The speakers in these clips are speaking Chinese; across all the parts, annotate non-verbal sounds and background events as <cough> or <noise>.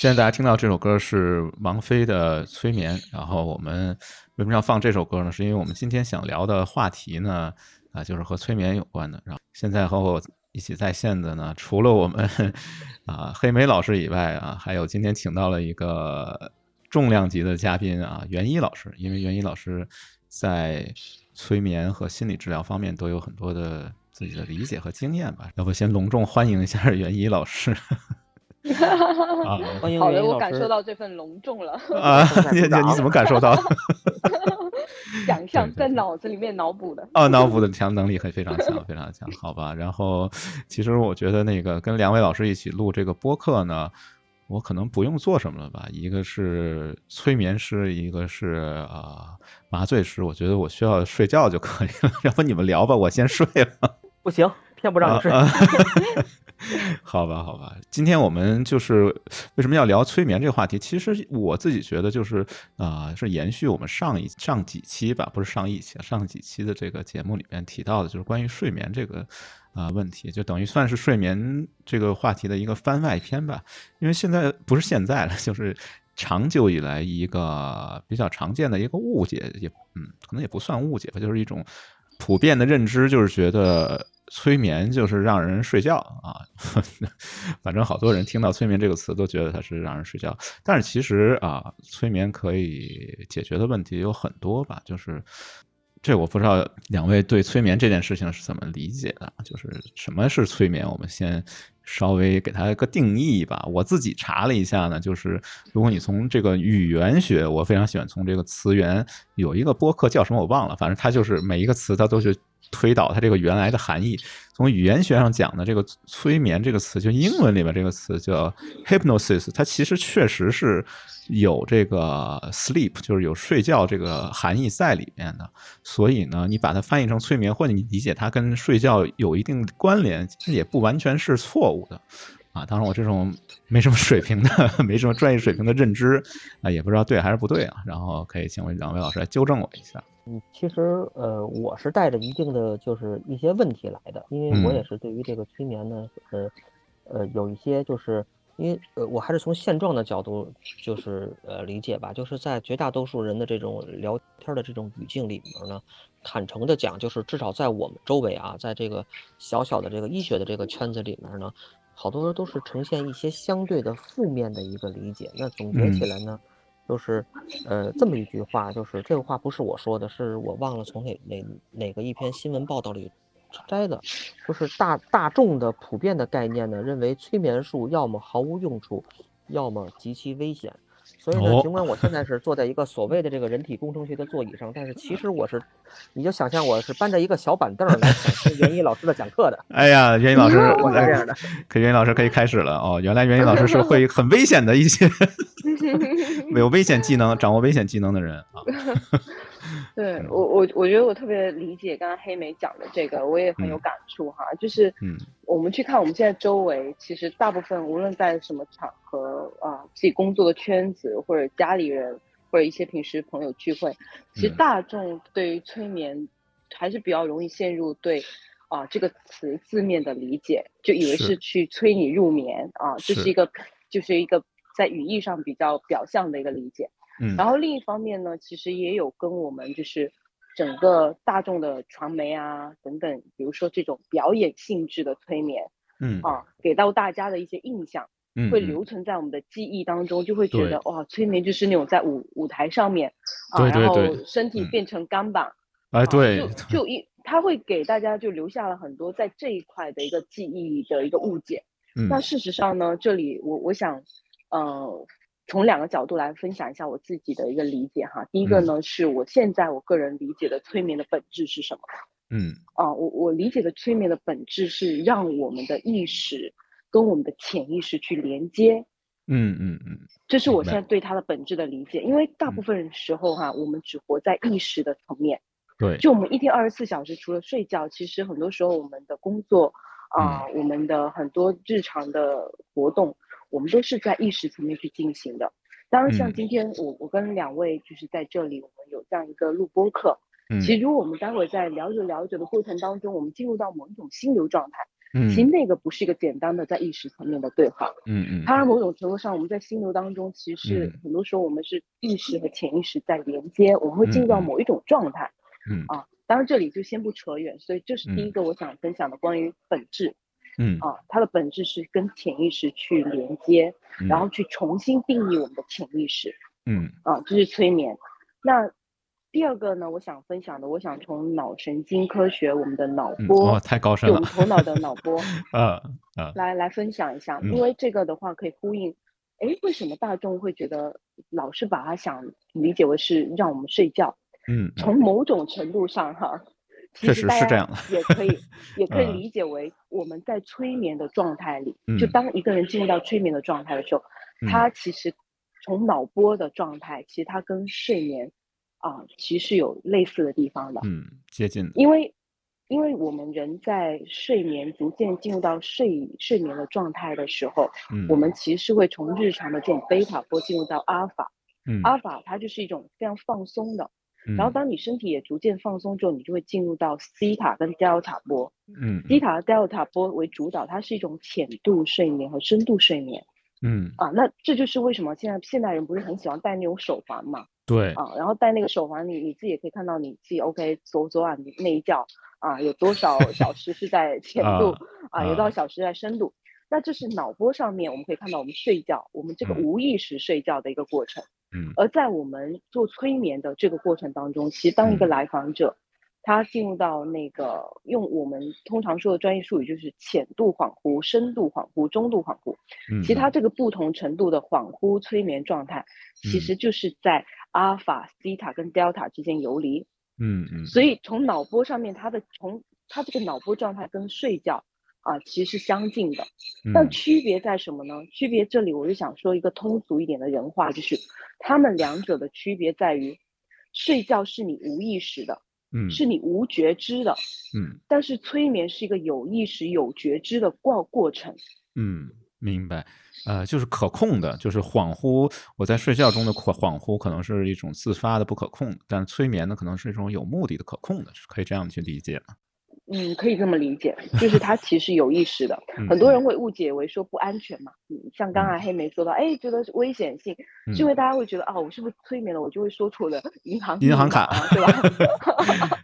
现在大家听到这首歌是王菲的《催眠》，然后我们为什么要放这首歌呢？是因为我们今天想聊的话题呢，啊，就是和催眠有关的。然后现在和我一起在线的呢，<laughs> 除了我们 <laughs> 啊黑莓老师以外啊，还有今天请到了一个重量级的嘉宾啊，袁一老师。因为袁一老师在催眠和心理治疗方面都有很多的。自己的理解和经验吧，要不先隆重欢迎一下袁一老师。啊，欢迎好的，我感受到这份隆重了。<laughs> 啊，<laughs> 你你怎么感受到？<laughs> 想象在脑子里面脑补的。啊，脑补的强能力很非常强，非常强，好吧。然后，其实我觉得那个跟两位老师一起录这个播客呢，我可能不用做什么了吧？一个是催眠师，一个是啊麻醉师。我觉得我需要睡觉就可以了。要不你们聊吧，我先睡了。不行，偏不让你睡。<laughs> 好吧，好吧。今天我们就是为什么要聊催眠这个话题？其实我自己觉得就是啊，是延续我们上一上几期吧，不是上一期，上几期的这个节目里面提到的，就是关于睡眠这个啊问题，就等于算是睡眠这个话题的一个番外篇吧。因为现在不是现在了，就是长久以来一个比较常见的一个误解，也嗯，可能也不算误解吧，就是一种。普遍的认知就是觉得催眠就是让人睡觉啊，<laughs> 反正好多人听到催眠这个词都觉得它是让人睡觉。但是其实啊，催眠可以解决的问题有很多吧。就是这我不知道两位对催眠这件事情是怎么理解的？就是什么是催眠？我们先稍微给它一个定义吧。我自己查了一下呢，就是如果你从这个语言学，我非常喜欢从这个词源，有一个播客叫什么我忘了，反正它就是每一个词它都是。推导它这个原来的含义，从语言学上讲呢，这个催眠这个词，就英文里面这个词叫 hypnosis，它其实确实是有这个 sleep，就是有睡觉这个含义在里面的。所以呢，你把它翻译成催眠，或者你理解它跟睡觉有一定关联，其实也不完全是错误的。啊，当然我这种没什么水平的、<laughs> 没什么专业水平的认知啊，也不知道对还是不对啊。然后可以请问两位老师来纠正我一下。嗯，其实呃，我是带着一定的就是一些问题来的，因为我也是对于这个催眠呢，呃呃，有一些就是因为呃，我还是从现状的角度就是呃理解吧，就是在绝大多数人的这种聊天的这种语境里面呢，坦诚的讲，就是至少在我们周围啊，在这个小小的这个医学的这个圈子里面呢。好多人都是呈现一些相对的负面的一个理解。那总结起来呢，就是，呃，这么一句话，就是这个话不是我说的，是我忘了从哪哪哪个一篇新闻报道里摘的，就是大大众的普遍的概念呢，认为催眠术要么毫无用处，要么极其危险。所以呢，尽管我现在是坐在一个所谓的这个人体工程学的座椅上，但是其实我是，你就想象我是搬着一个小板凳来听袁一老师的讲课的。<laughs> 哎呀，袁一老师，我是这样的。可袁一老师可以开始了哦。原来袁一老师是会很危险的一些 <laughs> <laughs> 有危险技能、掌握危险技能的人啊。对我我我觉得我特别理解刚刚黑莓讲的这个，我也很有感触哈。就是我们去看我们现在周围，其实大部分无论在什么场合啊，自己工作的圈子或者家里人或者一些平时朋友聚会，其实大众对于催眠还是比较容易陷入对啊这个词字面的理解，就以为是去催你入眠啊，这是一个就是一个在语义上比较表象的一个理解。然后另一方面呢，其实也有跟我们就是整个大众的传媒啊等等，比如说这种表演性质的催眠，嗯。啊，给到大家的一些印象，会留存在我们的记忆当中，就会觉得哇，催眠就是那种在舞舞台上面啊，然后身体变成钢板，哎对，就就一他会给大家就留下了很多在这一块的一个记忆的一个误解。那事实上呢，这里我我想，呃。从两个角度来分享一下我自己的一个理解哈。第一个呢，是我现在我个人理解的催眠的本质是什么？嗯，啊，我我理解的催眠的本质是让我们的意识跟我们的潜意识去连接。嗯嗯嗯，这是我现在对它的本质的理解。因为大部分时候哈，我们只活在意识的层面。对。就我们一天二十四小时，除了睡觉，其实很多时候我们的工作啊，我们的很多日常的活动。我们都是在意识层面去进行的。当然，像今天我我跟两位就是在这里，我们有这样一个录播课。其实，如果我们待会在聊着聊着的过程当中，我们进入到某一种心流状态，其实那个不是一个简单的在意识层面的对话，嗯嗯，它某种程度上我们在心流当中，其实很多时候我们是意识和潜意识在连接，我们会进入到某一种状态，嗯。啊，当然这里就先不扯远，所以这是第一个我想分享的关于本质，嗯。啊，它的本质是跟潜意识去连接，然后去重新定义我们的潜意识，嗯。啊，这是催眠，那。第二个呢，我想分享的，我想从脑神经科学，我们的脑波，哦，太高深了，我们头脑的脑波，啊啊，来来分享一下，因为这个的话可以呼应，哎，为什么大众会觉得老是把它想理解为是让我们睡觉？嗯，从某种程度上哈，确实是这样，也可以也 <laughs> 可以理解为我们在催眠的状态里，就当一个人进入到催眠的状态的时候，他其实从脑波的状态，其实他跟睡眠。啊，其实有类似的地方的，嗯，接近。因为，因为我们人在睡眠逐渐进入到睡睡眠的状态的时候，嗯，我们其实会从日常的这种贝塔波进入到阿尔法，嗯，阿尔法它就是一种非常放松的，然后当你身体也逐渐放松之后，你就会进入到西塔跟德尔塔波，嗯，西塔和德尔塔波为主导，它是一种浅度睡眠和深度睡眠，嗯，啊，那这就是为什么现在现代人不是很喜欢戴那种手环嘛？对啊，然后戴那个手环，你你自己也可以看到你自己 OK 昨昨晚那一觉啊，有多少小时是在 <laughs> 浅度啊，有多少小时在深度。那这是脑波上面我们可以看到我们睡觉，我们这个无意识睡觉的一个过程。嗯。而在我们做催眠的这个过程当中，其实当一个来访者他进入到那个用我们通常说的专业术语就是浅度恍惚、深度恍惚、中度恍惚。嗯。其他这个不同程度的恍惚催眠状态，其实就是在。阿尔法、西塔跟德尔塔之间游离，嗯嗯，所以从脑波上面，他的从他这个脑波状态跟睡觉啊，其实是相近的，但区别在什么呢？区别这里我就想说一个通俗一点的人话，就是他们两者的区别在于，睡觉是你无意识的，嗯，是你无觉知的，嗯，但是催眠是一个有意识、有觉知的过过程，嗯。明白，呃，就是可控的，就是恍惚。我在睡觉中的恍恍惚，可能是一种自发的不可控；但是催眠呢，可能是一种有目的的可控的，可以这样去理解吗？嗯，可以这么理解，就是他其实有意识的。<laughs> 很多人会误解为说不安全嘛。嗯，像刚才黑莓说到，哎，觉得是危险性，是因为大家会觉得啊，我是不是催眠了，我就会说出了银行银行卡，对吧？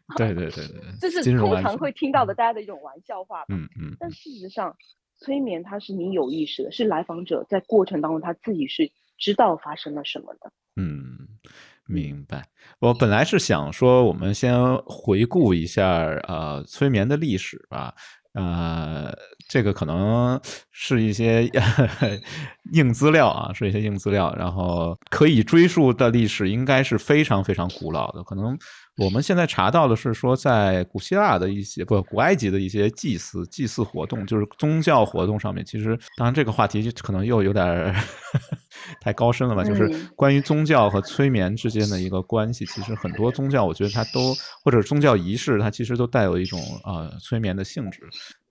<laughs> 对对对对，这是通常会听到的大家的一种玩笑话。嗯嗯，但事实上。催眠它是你有意识的，是来访者在过程当中他自己是知道发生了什么的。嗯，明白。我本来是想说，我们先回顾一下呃催眠的历史吧。呃，这个可能是一些 <laughs> 硬资料啊，是一些硬资料，然后可以追溯的历史应该是非常非常古老的，可能。我们现在查到的是说，在古希腊的一些不古埃及的一些祭祀祭祀活动，就是宗教活动上面，其实当然这个话题就可能又有点太高深了吧。就是关于宗教和催眠之间的一个关系，其实很多宗教我觉得它都或者宗教仪式，它其实都带有一种呃催眠的性质。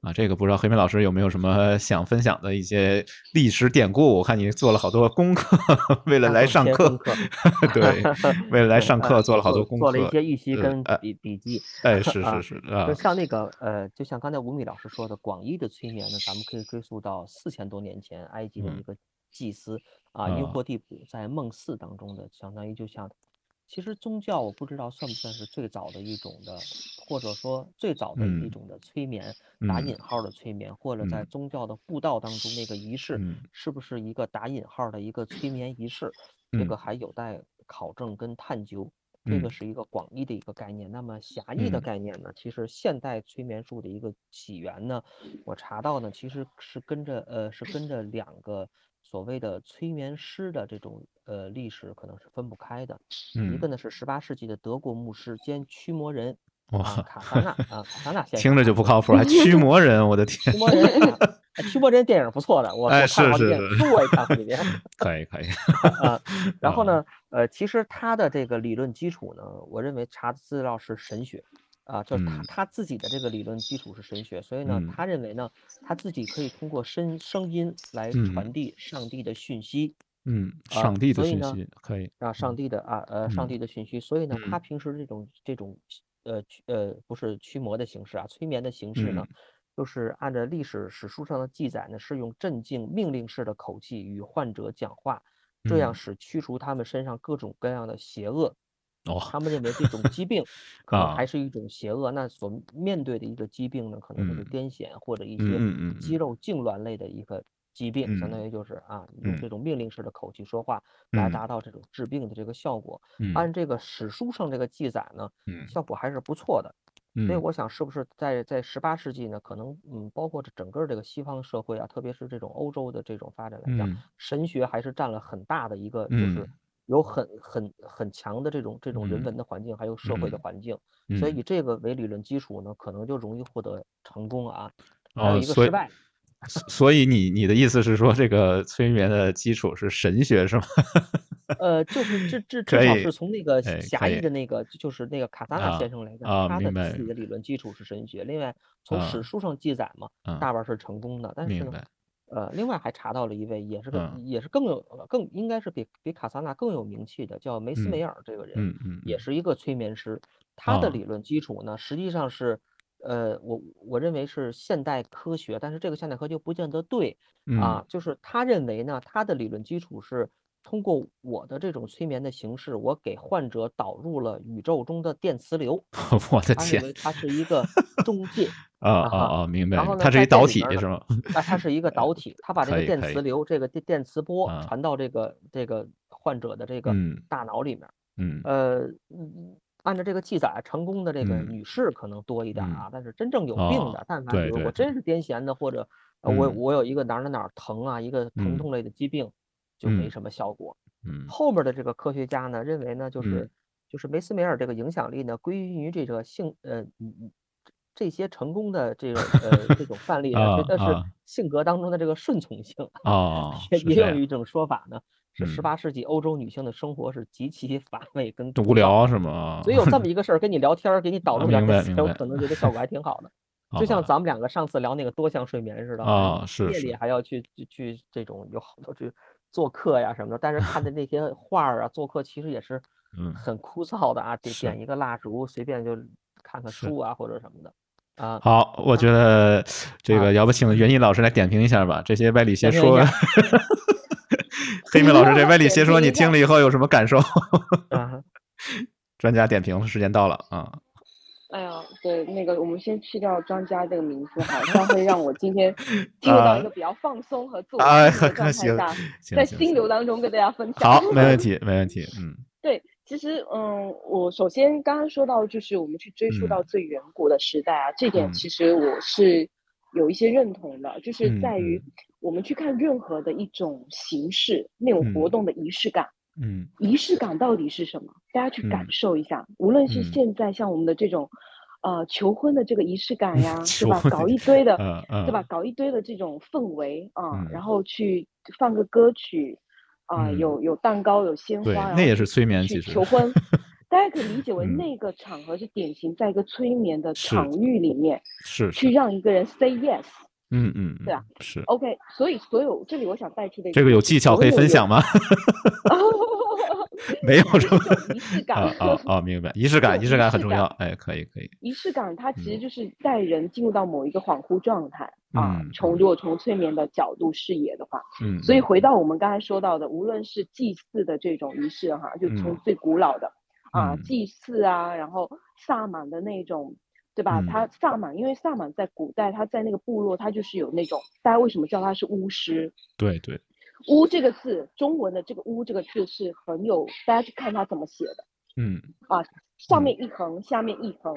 啊，这个不知道黑妹老师有没有什么想分享的一些历史典故？我看你做了好多功课，为了来上课，<laughs> 对，为了来上课做了好多功课，做了一些预习跟笔笔记。哎，<laughs> 是是是啊，就像那个呃，就像刚才吴米老师说的，广义的催眠呢，咱们可以追溯到四千多年前埃及的一个祭司啊，因霍蒂普在梦四当中的，相当于就像。其实宗教我不知道算不算是最早的一种的，或者说最早的一种的催眠，打引号的催眠，或者在宗教的布道当中那个仪式，是不是一个打引号的一个催眠仪式？这个还有待考证跟探究。这个是一个广义的一个概念。那么狭义的概念呢？其实现代催眠术的一个起源呢，我查到呢，其实是跟着呃，是跟着两个。所谓的催眠师的这种呃历史可能是分不开的，一个呢是十八世纪的德国牧师兼驱魔人哇卡萨纳啊卡萨纳先生，听着就不靠谱，还驱魔人，我的天！驱魔人，驱魔人电影不错的，我我看好几遍，书我也看好几遍。<laughs> 可以可以啊，<laughs> 然后呢，呃，其实他的这个理论基础呢，我认为查的资料是神学。啊，就是他他自己的这个理论基础是神学，所以呢，他认为呢，他自己可以通过声声音来传递上帝的讯息。嗯，上帝的讯息可以啊，上帝的啊呃，上帝的讯息。所以呢，他平时这种这种呃呃不是驱魔的形式啊，催眠的形式呢，就是按照历史史书上的记载呢，是用镇静命令式的口气与患者讲话，这样使驱除他们身上各种各样的邪恶。哦，他们认为这种疾病 <laughs> 可能还是一种邪恶，那所面对的一个疾病呢，可能就是癫痫或者一些肌肉痉挛类的一个疾病，相当于就是啊，用这种命令式的口气说话来。达到这种治病的这个效果。按这个史书上这个记载呢，效果还是不错的。所以我想，是不是在在十八世纪呢？可能嗯，包括这整个这个西方社会啊，特别是这种欧洲的这种发展来讲，神学还是占了很大的一个，就是有很很很强的这种这种人文的环境，还有社会的环境。所以以这个为理论基础呢，可能就容易获得成功啊。还有一个失败。所以你你的意思是说，这个催眠的基础是神学是吗？<laughs> 呃，就是至至至少是从那个狭义的那个，就是那个卡萨纳先生来讲，他的自己的理论基础是神学。另外，从史书上记载嘛，大半是成功的。但是呢，呃，另外还查到了一位，也是个，也是更有更应该是比比卡萨纳更有名气的，叫梅斯梅尔这个人，也是一个催眠师。他的理论基础呢，实际上是，呃，我我认为是现代科学，但是这个现代科学不见得对啊。就是他认为呢，他的理论基础是。通过我的这种催眠的形式，我给患者导入了宇宙中的电磁流。<laughs> 我的天，它是一个 <laughs> 中介啊啊啊！明白。然后呢，它是一导体是吗？啊，它是一个 <laughs> 导体，它把这个电磁流、这个电电磁波传到这个这个患者的这个大脑里面。嗯。呃，按照这个记载，成功的这个女士可能多一点啊，但是真正有病的，但凡比如我真是癫痫的，或者我我有一个哪哪哪疼啊，一个疼痛类的疾病。就没什么效果。嗯，后面的这个科学家呢，认为呢，就是就是梅斯梅尔这个影响力呢，归于这个性呃这些成功的这个呃这种范例呢，觉得是性格当中的这个顺从性啊。<laughs> 也也有一种说法呢，是十八世纪欧洲女性的生活是极其乏味跟无聊是吗？所以有这么 <laughs> 一个事儿，跟你聊天，给你导入点思我可能觉得效果还挺好的。就像咱们两个上次聊那个多项睡眠似的啊，是夜里还要去去这种有好多去。做客呀什么的，但是看的 <laughs> 那些画儿啊，做客其实也是很枯燥的啊，点点一个蜡烛，随便就看看书啊或者什么的啊。好，我觉得这个要不请袁毅老师来点评一下吧，这些歪 <laughs> 理邪说。黑妹老师，这歪理邪说你听了以后有什么感受？<laughs> 专家点评，时间到了啊。哎呀，对，那个我们先去掉专家这个名字哈，这样会让我今天 <laughs> 进入到一个比较放松和自我的状态下，在心流当中跟大家分享。好，没问题，没问题。嗯，对，其实嗯，我首先刚刚说到，就是我们去追溯到最远古的时代啊，这点其实我是有一些认同的，就是在于我们去看任何的一种形式，那种活动的仪式感。嗯，仪式感到底是什么？大家去感受一下。无论是现在像我们的这种，呃，求婚的这个仪式感呀，<laughs> 是吧？搞一堆的，对吧？搞一堆的这种氛围啊，然后去放个歌曲，啊，有有蛋糕，有鲜花，那也是催眠，其实求婚，<laughs> 大家可以理解为那个场合是典型在一个催眠的场域里面，是去让一个人 say yes。嗯嗯，对啊，是 OK，所以所有这里我想代替的这个有技巧可以分享吗？<laughs> <laughs> 没有什么仪式感啊啊，明白，仪式感，仪式感很重要，哎，可以可以。仪式感它其实就是带人进入到某一个恍惚状态啊。从如果从催眠的角度视野的话，嗯，所以回到我们刚才说到的，无论是祭祀的这种仪式哈，就从最古老的啊祭祀啊，然后萨满的那种。对吧？他萨满，因为萨满在古代，他在那个部落，他就是有那种，大家为什么叫他是巫师？对对，巫这个字，中文的这个巫这个字是很有，大家去看他怎么写的。嗯。啊，上面一横，下面一横，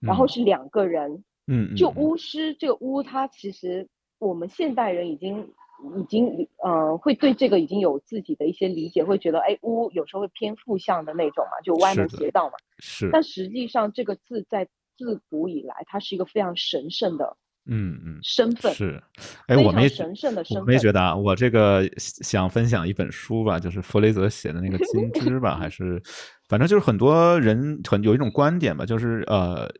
然后是两个人。嗯。就巫师这个巫，他其实我们现代人已经已经呃会对这个已经有自己的一些理解，会觉得哎巫有时候会偏负向的那种嘛，就歪门邪道嘛。是。但实际上这个字在。自古以来，它是一个非常神圣的，嗯嗯，身份是，哎，我没神圣的身份，没觉得啊。我这个想分享一本书吧，就是弗雷泽写的那个《金枝》吧，还是，反正就是很多人很有一种观点吧，就是呃，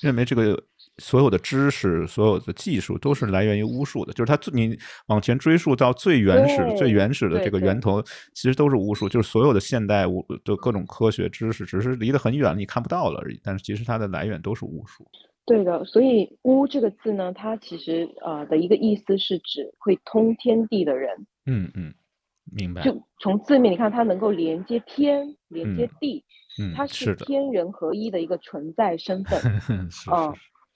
认为这个。所有的知识、所有的技术都是来源于巫术的，就是它你往前追溯到最原始、最原始的这个源头，其实都是巫术。就是所有的现代巫的各种科学知识，只是离得很远，你看不到了而已。但是其实它的来源都是巫术。对的，所以“巫”这个字呢，它其实呃的一个意思是指会通天地的人。嗯嗯，明白。就从字面你看，它能够连接天，连接地，嗯，它是天人合一的一个存在身份。<laughs> 是嗯，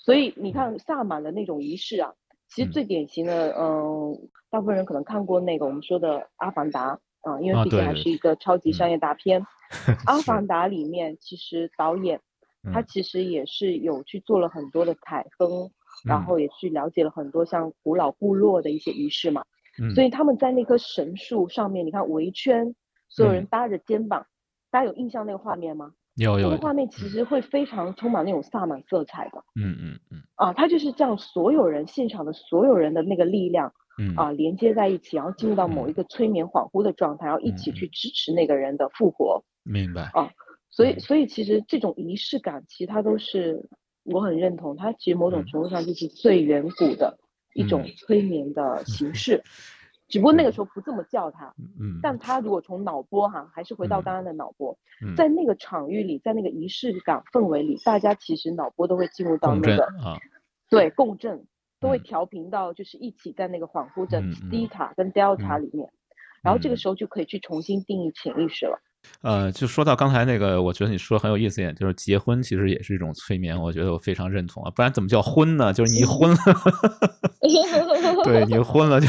所以你看萨满的那种仪式啊，其实最典型的，嗯，大部分人可能看过那个我们说的《阿凡达》啊，因为毕竟还是一个超级商业大片，<laughs>《阿凡达》里面其实导演。他其实也是有去做了很多的采风，然后也去了解了很多像古老部落的一些仪式嘛。所以他们在那棵神树上面，你看围圈，所有人搭着肩膀，大家有印象那个画面吗？有有。那个画面其实会非常充满那种萨满色彩的。嗯嗯嗯。啊，他就是这样，所有人现场的所有人的那个力量，啊，连接在一起，然后进入到某一个催眠恍惚的状态，然后一起去支持那个人的复活。明白。啊。所以，所以其实这种仪式感，其他都是我很认同。它其实某种程度上就是最远古的一种催眠的形式，<laughs> 只不过那个时候不这么叫他。嗯。但他如果从脑波哈，还是回到刚刚的脑波，在那个场域里，在那个仪式感氛围里，大家其实脑波都会进入到那个啊，对，共振都会调频到，就是一起在那个恍惚的 theta 跟 delta 里面，然后这个时候就可以去重新定义潜意识了。呃，就说到刚才那个，我觉得你说很有意思一点，就是结婚其实也是一种催眠，我觉得我非常认同啊，不然怎么叫婚呢？就是你婚了，<laughs> 对你婚了就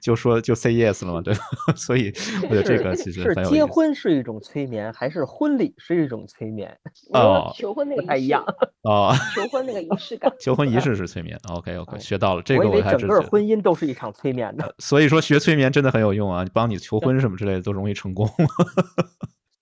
就说就 say yes 了嘛，对吧？<laughs> 所以我觉得这个其实是结婚是一种催眠，还是婚礼是一种催眠？<laughs> 哦，求婚那个不太一样哦，求婚那个仪式感，求婚仪式是催眠。OK OK，学到了，这个我还整个婚姻都是一场催眠的。所以说学催眠真的很有用啊，帮你求婚什么之类的都容易成功。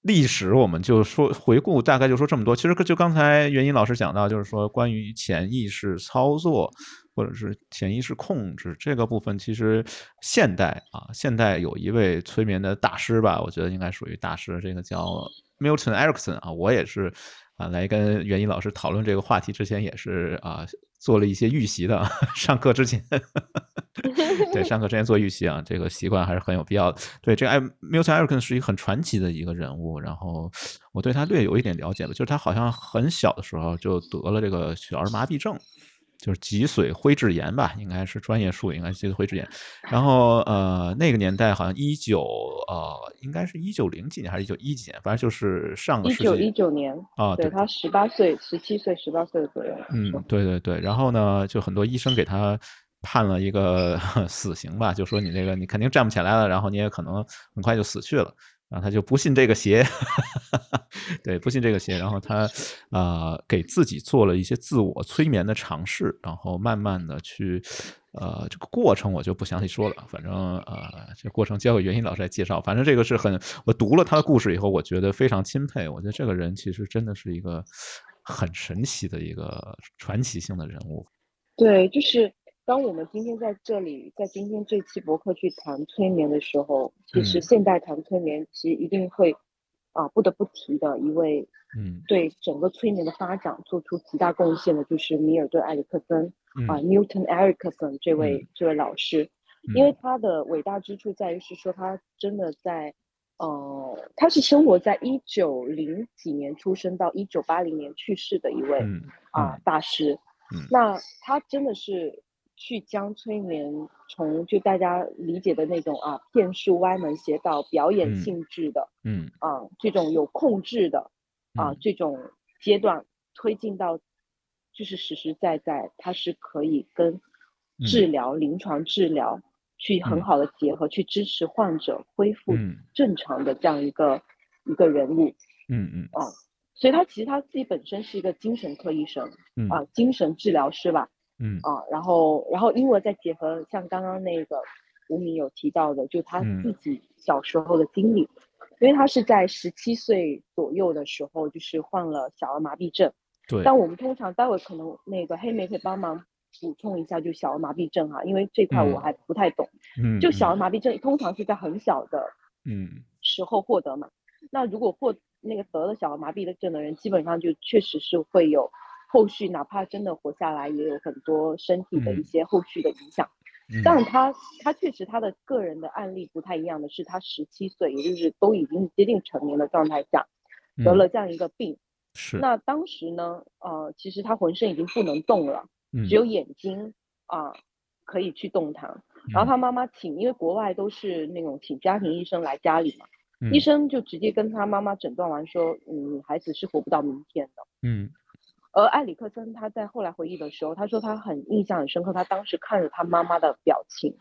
历史我们就说回顾，大概就说这么多。其实就刚才袁英老师讲到，就是说关于潜意识操作或者是潜意识控制这个部分，其实现代啊，现代有一位催眠的大师吧，我觉得应该属于大师，这个叫 Milton Erickson 啊，我也是。啊，来跟袁一老师讨论这个话题之前，也是啊做了一些预习的。<laughs> 上课之前，<laughs> 对，上课之前做预习啊，这个习惯还是很有必要的。对，这个艾 Milton Erickson 是一个很传奇的一个人物，然后我对他略有一点了解了，就是他好像很小的时候就得了这个小儿麻痹症。就是脊髓灰质炎吧，应该是专业术语，应该是脊髓灰质炎。然后呃，那个年代好像一九呃，应该是一九零几年还是一九一几年，反正就是上个世纪。一九一九年啊，对他十八岁、十七岁、十八岁左右。嗯，对对对。然后呢，就很多医生给他判了一个 <laughs> 死刑吧，就说你这个你肯定站不起来了，然后你也可能很快就死去了。然后他就不信这个邪，<laughs> 对，不信这个邪。然后他啊，给自己做了一些自我催眠的尝试，然后慢慢的去，呃，这个过程我就不详细说了。反正呃，这过程交给袁鑫老师来介绍。反正这个是很，我读了他的故事以后，我觉得非常钦佩。我觉得这个人其实真的是一个很神奇的一个传奇性的人物。对，就是。当我们今天在这里，在今天这期博客去谈催眠的时候，其实现代谈催眠，其实一定会啊不得不提的一位，嗯，对整个催眠的发展做出极大贡献的，就是米尔顿·埃里克森啊，Newton Erickson 这位这位老师，因为他的伟大之处在于是说他真的在，呃，他是生活在一九零几年出生到一九八零年去世的一位啊大师，那他真的是。去将催眠从就大家理解的那种啊骗术歪门邪道表演性质的，嗯啊这种有控制的啊这种阶段推进到就是实实在在，它是可以跟治疗临床治疗去很好的结合，去支持患者恢复正常的这样一个一个人物，嗯嗯啊，所以他其实他自己本身是一个精神科医生，啊精神治疗师吧。嗯啊，然后，然后，因为再结合像刚刚那个吴敏有提到的，就他自己小时候的经历，因为他是在十七岁左右的时候，就是患了小儿麻痹症。对。但我们通常待会可能那个黑莓可以帮忙补充一下，就小儿麻痹症哈，因为这块我还不太懂。嗯。就小儿麻痹症通常是在很小的嗯时候获得嘛，那如果获那个得了小儿麻痹的症的人，基本上就确实是会有。后续哪怕真的活下来，也有很多身体的一些后续的影响。但他他确实他的个人的案例不太一样的是，他十七岁，也就是都已经接近成年的状态下，得了这样一个病。是。那当时呢，呃，其实他浑身已经不能动了，只有眼睛啊可以去动弹。然后他妈妈请，因为国外都是那种请家庭医生来家里嘛，医生就直接跟他妈妈诊断完说，嗯，孩子是活不到明天的。嗯。而埃里克森他在后来回忆的时候，他说他很印象很深刻，他当时看着他妈妈的表情，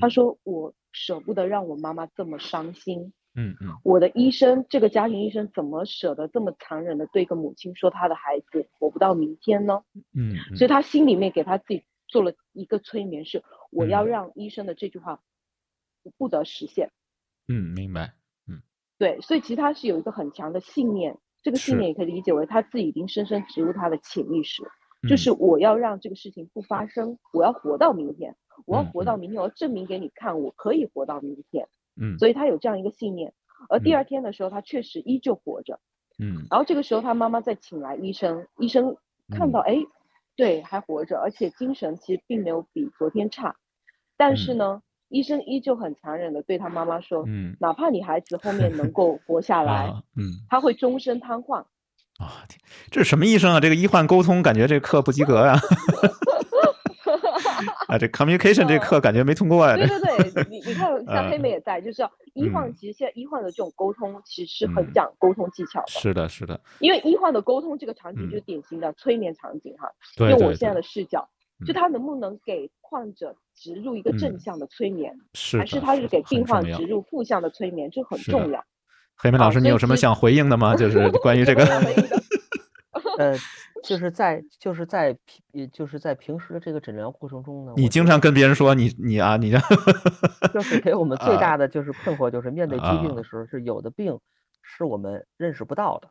他说我舍不得让我妈妈这么伤心。嗯嗯，我的医生，这个家庭医生怎么舍得这么残忍的对一个母亲说他的孩子活不到明天呢？嗯，所以他心里面给他自己做了一个催眠，是我要让医生的这句话不得实现。嗯，明白。嗯，对，所以其实他是有一个很强的信念，这个信念也可以理解为他自己已经深深植入他的潜意识，就是我要让这个事情不发生，我要活到明天，我要活到明天，我要证明给你看，我可以活到明天。嗯，所以他有这样一个信念，而第二天的时候，他确实依旧活着。嗯，然后这个时候，他妈妈再请来医生，医生看到，哎，对，还活着，而且精神其实并没有比昨天差。但是呢，医生依旧很残忍的对他妈妈说，嗯，哪怕你孩子后面能够活下 <laughs> 来，嗯，他会终身瘫痪。啊，这是什么医生啊？这个医患沟通感觉这课不及格呀。<laughs> 啊，这 communication 这课感觉没通过呀。对对对，你你看，<laughs> 像黑妹也在，就是要医患，其实现在医患的这种沟通其实是很讲沟通技巧的。是的，是的。因为医患的沟通这个场景就是典型的催眠场景哈。对。用我现在的视角，就他能不能给患者植入一个正向的催眠，是还是他是给病患植入负向的催眠，这很重要。黑莓老师，你有什么想回应的吗？就是 <laughs> 关于这个。<laughs> 呃。就是在就是在平就是在平时的这个诊疗过程中呢，你经常跟别人说你你啊你，<laughs> 就是给我们最大的就是困惑，就是面对疾病的时候，是有的病是我们认识不到的，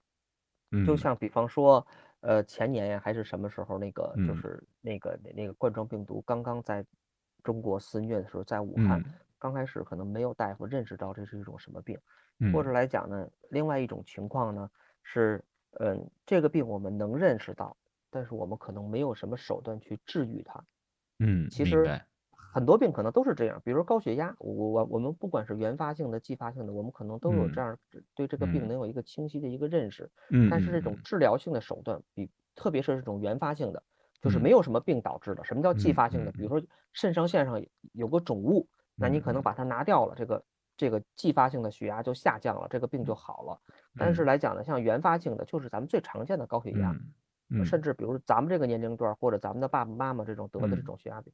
就像比方说，呃前年呀还是什么时候，那个就是那个那个冠状病毒刚刚在中国肆虐的时候，在武汉刚开始可能没有大夫认识到这是一种什么病，或者来讲呢，另外一种情况呢是。嗯，这个病我们能认识到，但是我们可能没有什么手段去治愈它。嗯，其实很多病可能都是这样，比如高血压，我我我们不管是原发性的、继发性的，我们可能都有这样对这个病能有一个清晰的一个认识。嗯，但是这种治疗性的手段，比特别是这种原发性的，就是没有什么病导致的。什么叫继发性的？比如说肾上腺上有个肿物，那你可能把它拿掉了，这个。这个继发性的血压就下降了，这个病就好了。但是来讲呢，像原发性的，就是咱们最常见的高血压，甚至比如咱们这个年龄段或者咱们的爸爸妈妈这种得的这种血压病，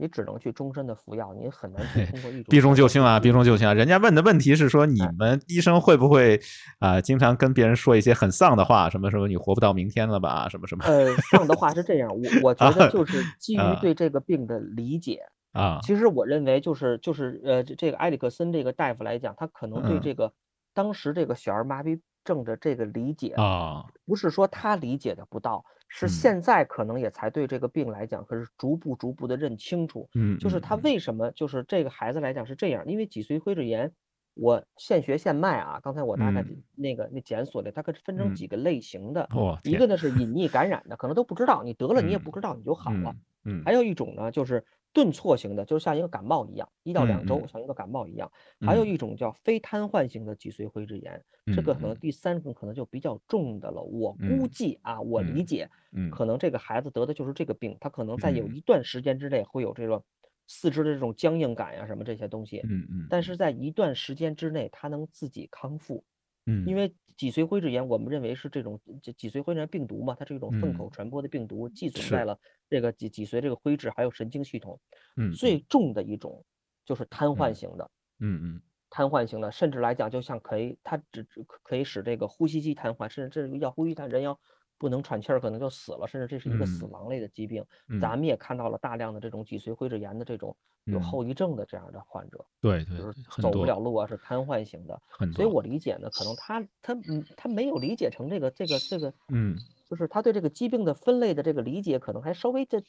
你只能去终身的服药，你很难去通过一种避重就轻啊，避重就轻啊。人家问的问题是说，你们医生会不会啊，经常跟别人说一些很丧的话，什么什么你活不到明天了吧，什么什么？呃，丧的话是这样，我我 <laughs> 觉得就是基于对这个病的理解。啊，其实我认为就是就是呃，这个埃里克森这个大夫来讲，他可能对这个当时这个小儿麻痹症的这个理解啊，不是说他理解的不到，是现在可能也才对这个病来讲，可是逐步逐步的认清楚。嗯，就是他为什么就是这个孩子来讲是这样，因为脊髓灰质炎，我现学现卖啊。刚才我大概那个那检索的，它可是分成几个类型的。哦，一个呢是隐匿感染的，可能都不知道，你得了你也不知道你就好了。嗯，还有一种呢就是。顿挫型的，就是像一个感冒一样，一到两周像一个感冒一样。还有一种叫非瘫痪型的脊髓灰质炎，这个可能第三种可能就比较重的了。我估计啊，我理解，可能这个孩子得的就是这个病，他可能在有一段时间之内会有这个四肢的这种僵硬感呀，什么这些东西。嗯嗯。但是在一段时间之内，他能自己康复。嗯，因为脊髓灰质炎，我们认为是这种脊脊髓灰质炎病毒嘛，它是一种粪口传播的病毒，寄存在了这个脊脊髓这个灰质还有神经系统。嗯，最重的一种就是瘫痪型的。嗯嗯，瘫痪型的，甚至来讲，就像可以，它只可以使这个呼吸机瘫痪，甚至这要呼吸他人要。不能喘气儿，可能就死了，甚至这是一个死亡类的疾病。咱们也看到了大量的这种脊髓灰质炎的这种有后遗症的这样的患者。对对，就是走不了路啊，是瘫痪型的。所以我理解呢，可能他他嗯他没有理解成这个这个这个嗯，就是他对这个疾病的分类的这个理解可能还稍微的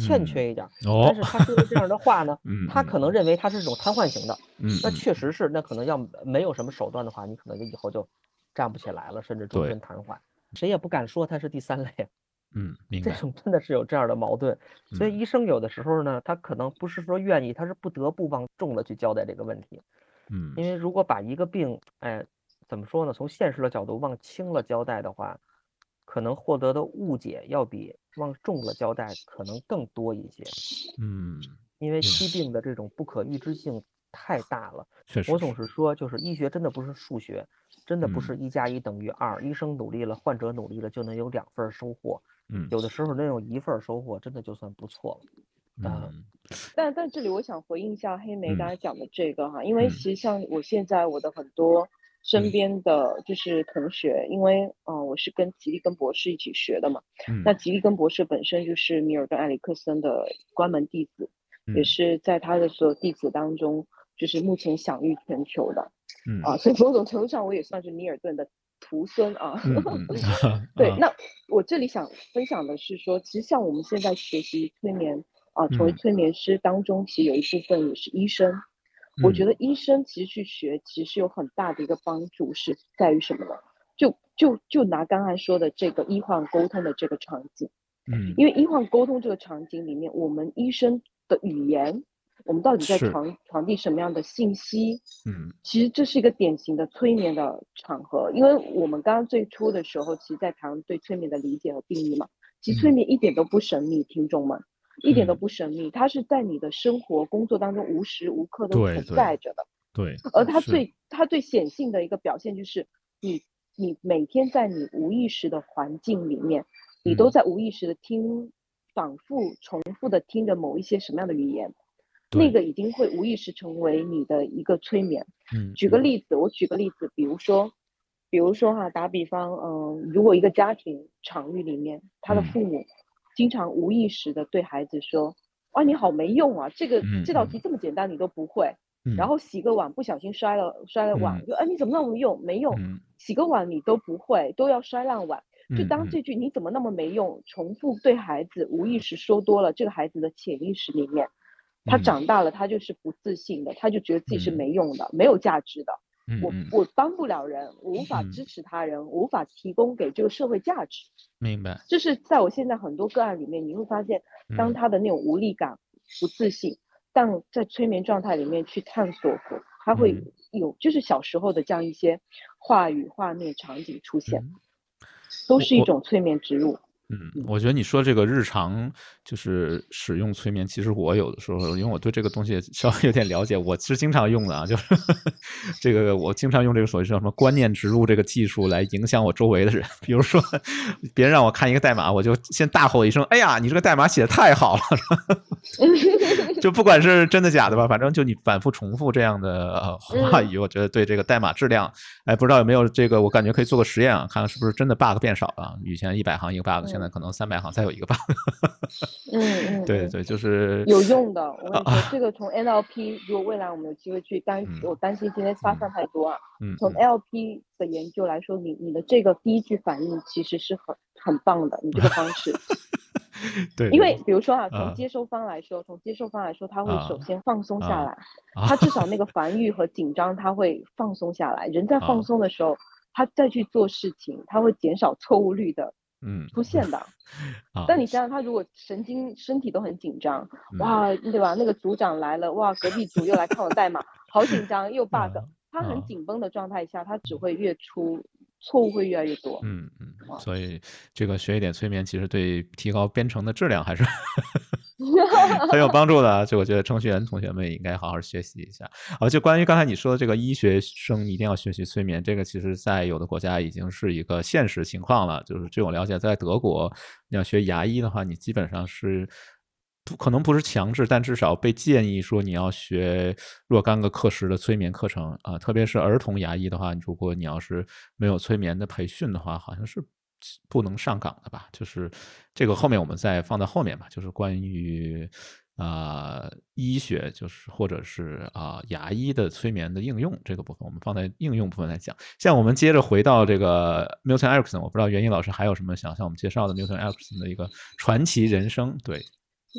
欠缺一点。哦。但是他说的这样的话呢，<laughs> 他可能认为他是这种瘫痪型的。嗯。那确实是，那可能要没有什么手段的话，你可能就以后就站不起来了，甚至终身瘫痪。谁也不敢说他是第三类，嗯，这种真的是有这样的矛盾，所以医生有的时候呢，他可能不是说愿意，他是不得不往重了去交代这个问题，嗯，因为。如果把一个病，哎，怎么说呢？从现实的角度往轻了交代的话，可能获得的误解要比往重了交代可能更多一些。嗯，因为疾病的这种不可预知性太大了。确实，我总是说，就是医学真的不是数学，真的不是一加一等于二，医生努力了，患者努力了就能有两份收获。嗯，有的时候能有一份收获，真的就算不错了。嗯，但但这里我想回应一下黑莓刚才讲的这个哈，因为其实像我现在我的很多。身边的就是同学，因为嗯，我是跟吉利根博士一起学的嘛。嗯。那吉利根博士本身就是米尔顿·埃里克森的关门弟子，也是在他的所有弟子当中，就是目前享誉全球的。嗯。啊，所以某种程度上，我也算是米尔顿的徒孙啊。嗯。<laughs> 对，那我这里想分享的是说，其实像我们现在学习催眠啊，成为催眠师当中，其实有一部分也是医生。我觉得医生其实去学，其实有很大的一个帮助，是在于什么呢？就就就拿刚才说的这个医患沟通的这个场景，嗯，因为医患沟通这个场景里面，我们医生的语言，我们到底在传传递什么样的信息？嗯，其实这是一个典型的催眠的场合，因为我们刚刚最初的时候，其实在谈对催眠的理解和定义嘛，其实催眠一点都不神秘，听众们。一点都不神秘，它是在你的生活、工作当中无时无刻都存在着的。对，而它最它最显性的一个表现就是，你你每天在你无意识的环境里面，你都在无意识的听，反复重复的听着某一些什么样的语言，那个已经会无意识成为你的一个催眠。嗯，举个例子，我举个例子，比如说，比如说哈，打比方，嗯，如果一个家庭场域里面，他的父母。经常无意识的对孩子说：“哇，你好没用啊！这个这道题这么简单你都不会。”然后洗个碗不小心摔了摔了碗，就哎你怎么那么用没用？洗个碗你都不会，都要摔烂碗。就当这句你怎么那么没用重复对孩子无意识说多了，这个孩子的潜意识里面，他长大了他就是不自信的，他就觉得自己是没用的，没有价值的。我我帮不了人，我无法支持他人，无法提供给这个社会价值。明白。就是在我现在很多个案里面，你会发现，当他的那种无力感、不自信，但在催眠状态里面去探索过，他会有就是小时候的这样一些话语、画面、场景出现，都是一种催眠植入。嗯，我觉得你说这个日常就是使用催眠，其实我有的时候，因为我对这个东西稍微有点了解，我是经常用的啊，就是 <laughs> 这个我经常用这个所谓叫什么观念植入这个技术来影响我周围的人。<laughs> 比如说，别人让我看一个代码，我就先大吼一声：“哎呀，你这个代码写的太好了！<laughs> ”就不管是真的假的吧，反正就你反复重复这样的话语，我觉得对这个代码质量，哎，不知道有没有这个，我感觉可以做个实验啊，看看是不是真的 bug 变少了。以前一百行一个 bug。那可能三百行再有一个吧。嗯嗯，<laughs> 对对，就是有用的。我跟你说，这个从 NLP，如果未来我们有机会去担，我担心今天发散太多啊。嗯。从 NLP 的研究来说，你你的这个第一句反应其实是很很棒的，你这个方式。<laughs> 对。因为比如说啊，从接收方来说，从接收方来说，他会首先放松下来，他至少那个防御和紧张他会放松下来。人在放松的时候，他再去做事情，他会减少错误率的。嗯，出现的，<laughs> 但你想想，他如果神经身体都很紧张，哇，对吧？那个组长来了，哇，隔壁组又来看我代码，好紧张，又 <laughs> bug，他很紧绷的状态下，他只会越出错误会越来越多。嗯嗯，所以这个学一点催眠，其实对提高编程的质量还是。很有帮助的，就我觉得程序员同学们也应该好好学习一下。啊，就关于刚才你说的这个医学生一定要学习催眠，这个其实在有的国家已经是一个现实情况了。就是据我了解，在德国，你要学牙医的话，你基本上是不可能不是强制，但至少被建议说你要学若干个课时的催眠课程啊。特别是儿童牙医的话，如果你要是没有催眠的培训的话，好像是。不能上岗的吧？就是这个后面我们再放在后面吧。就是关于啊医学，就是或者是啊牙医的催眠的应用这个部分，我们放在应用部分来讲。像我们接着回到这个 Milton Erickson，我不知道袁一老师还有什么想向我们介绍的 Milton Erickson 的一个传奇人生。对。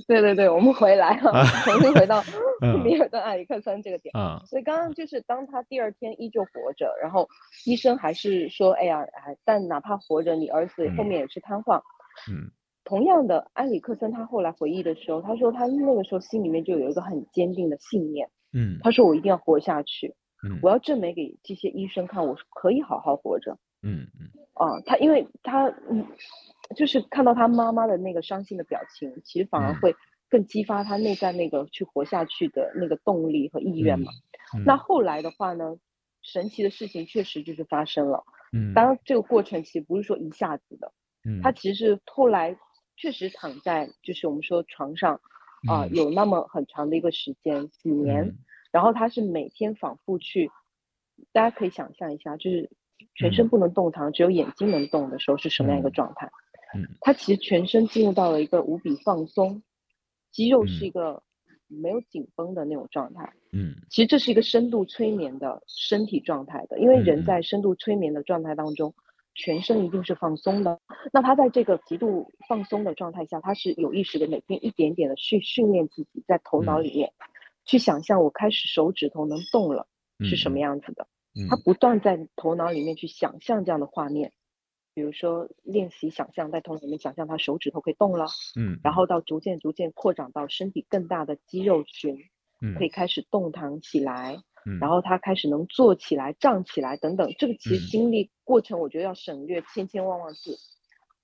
对对对，我们回来了，重新回到 <laughs> <laughs> 米尔顿·埃里克森这个点。啊，所以刚刚就是当他第二天依旧活着，然后医生还是说：“哎呀，哎，但哪怕活着，你儿子后面也是瘫痪。”嗯，同样的，埃里克森他后来回忆的时候，他说他那个时候心里面就有一个很坚定的信念。嗯，他说：“我一定要活下去，嗯，我要证明给这些医生看，我可以好好活着。”嗯嗯，啊，他因为他嗯，就是看到他妈妈的那个伤心的表情，其实反而会更激发他内在那个去活下去的那个动力和意愿嘛。那后来的话呢，神奇的事情确实就是发生了。嗯，当然这个过程其实不是说一下子的，嗯，他其实是后来确实躺在就是我们说床上啊，有那么很长的一个时间几年，然后他是每天反复去，大家可以想象一下，就是全身不能动弹，只有眼睛能动的时候是什么样一个状态？嗯，他其实全身进入到了一个无比放松，肌肉是一个。没有紧绷的那种状态，嗯，其实这是一个深度催眠的身体状态的，因为人在深度催眠的状态当中，全身一定是放松的。那他在这个极度放松的状态下，他是有意识的每天一点点的去训练自己，在头脑里面去想象，我开始手指头能动了是什么样子的。嗯他不断在头脑里面去想象这样的画面。比如说练习想象，在头脑里面想象他手指头可以动了，嗯，然后到逐渐逐渐扩展到身体更大的肌肉群，嗯，可以开始动弹起来，嗯，然后他开始能坐起来、站起来等等。这个其实经历过程，我觉得要省略千千万万字，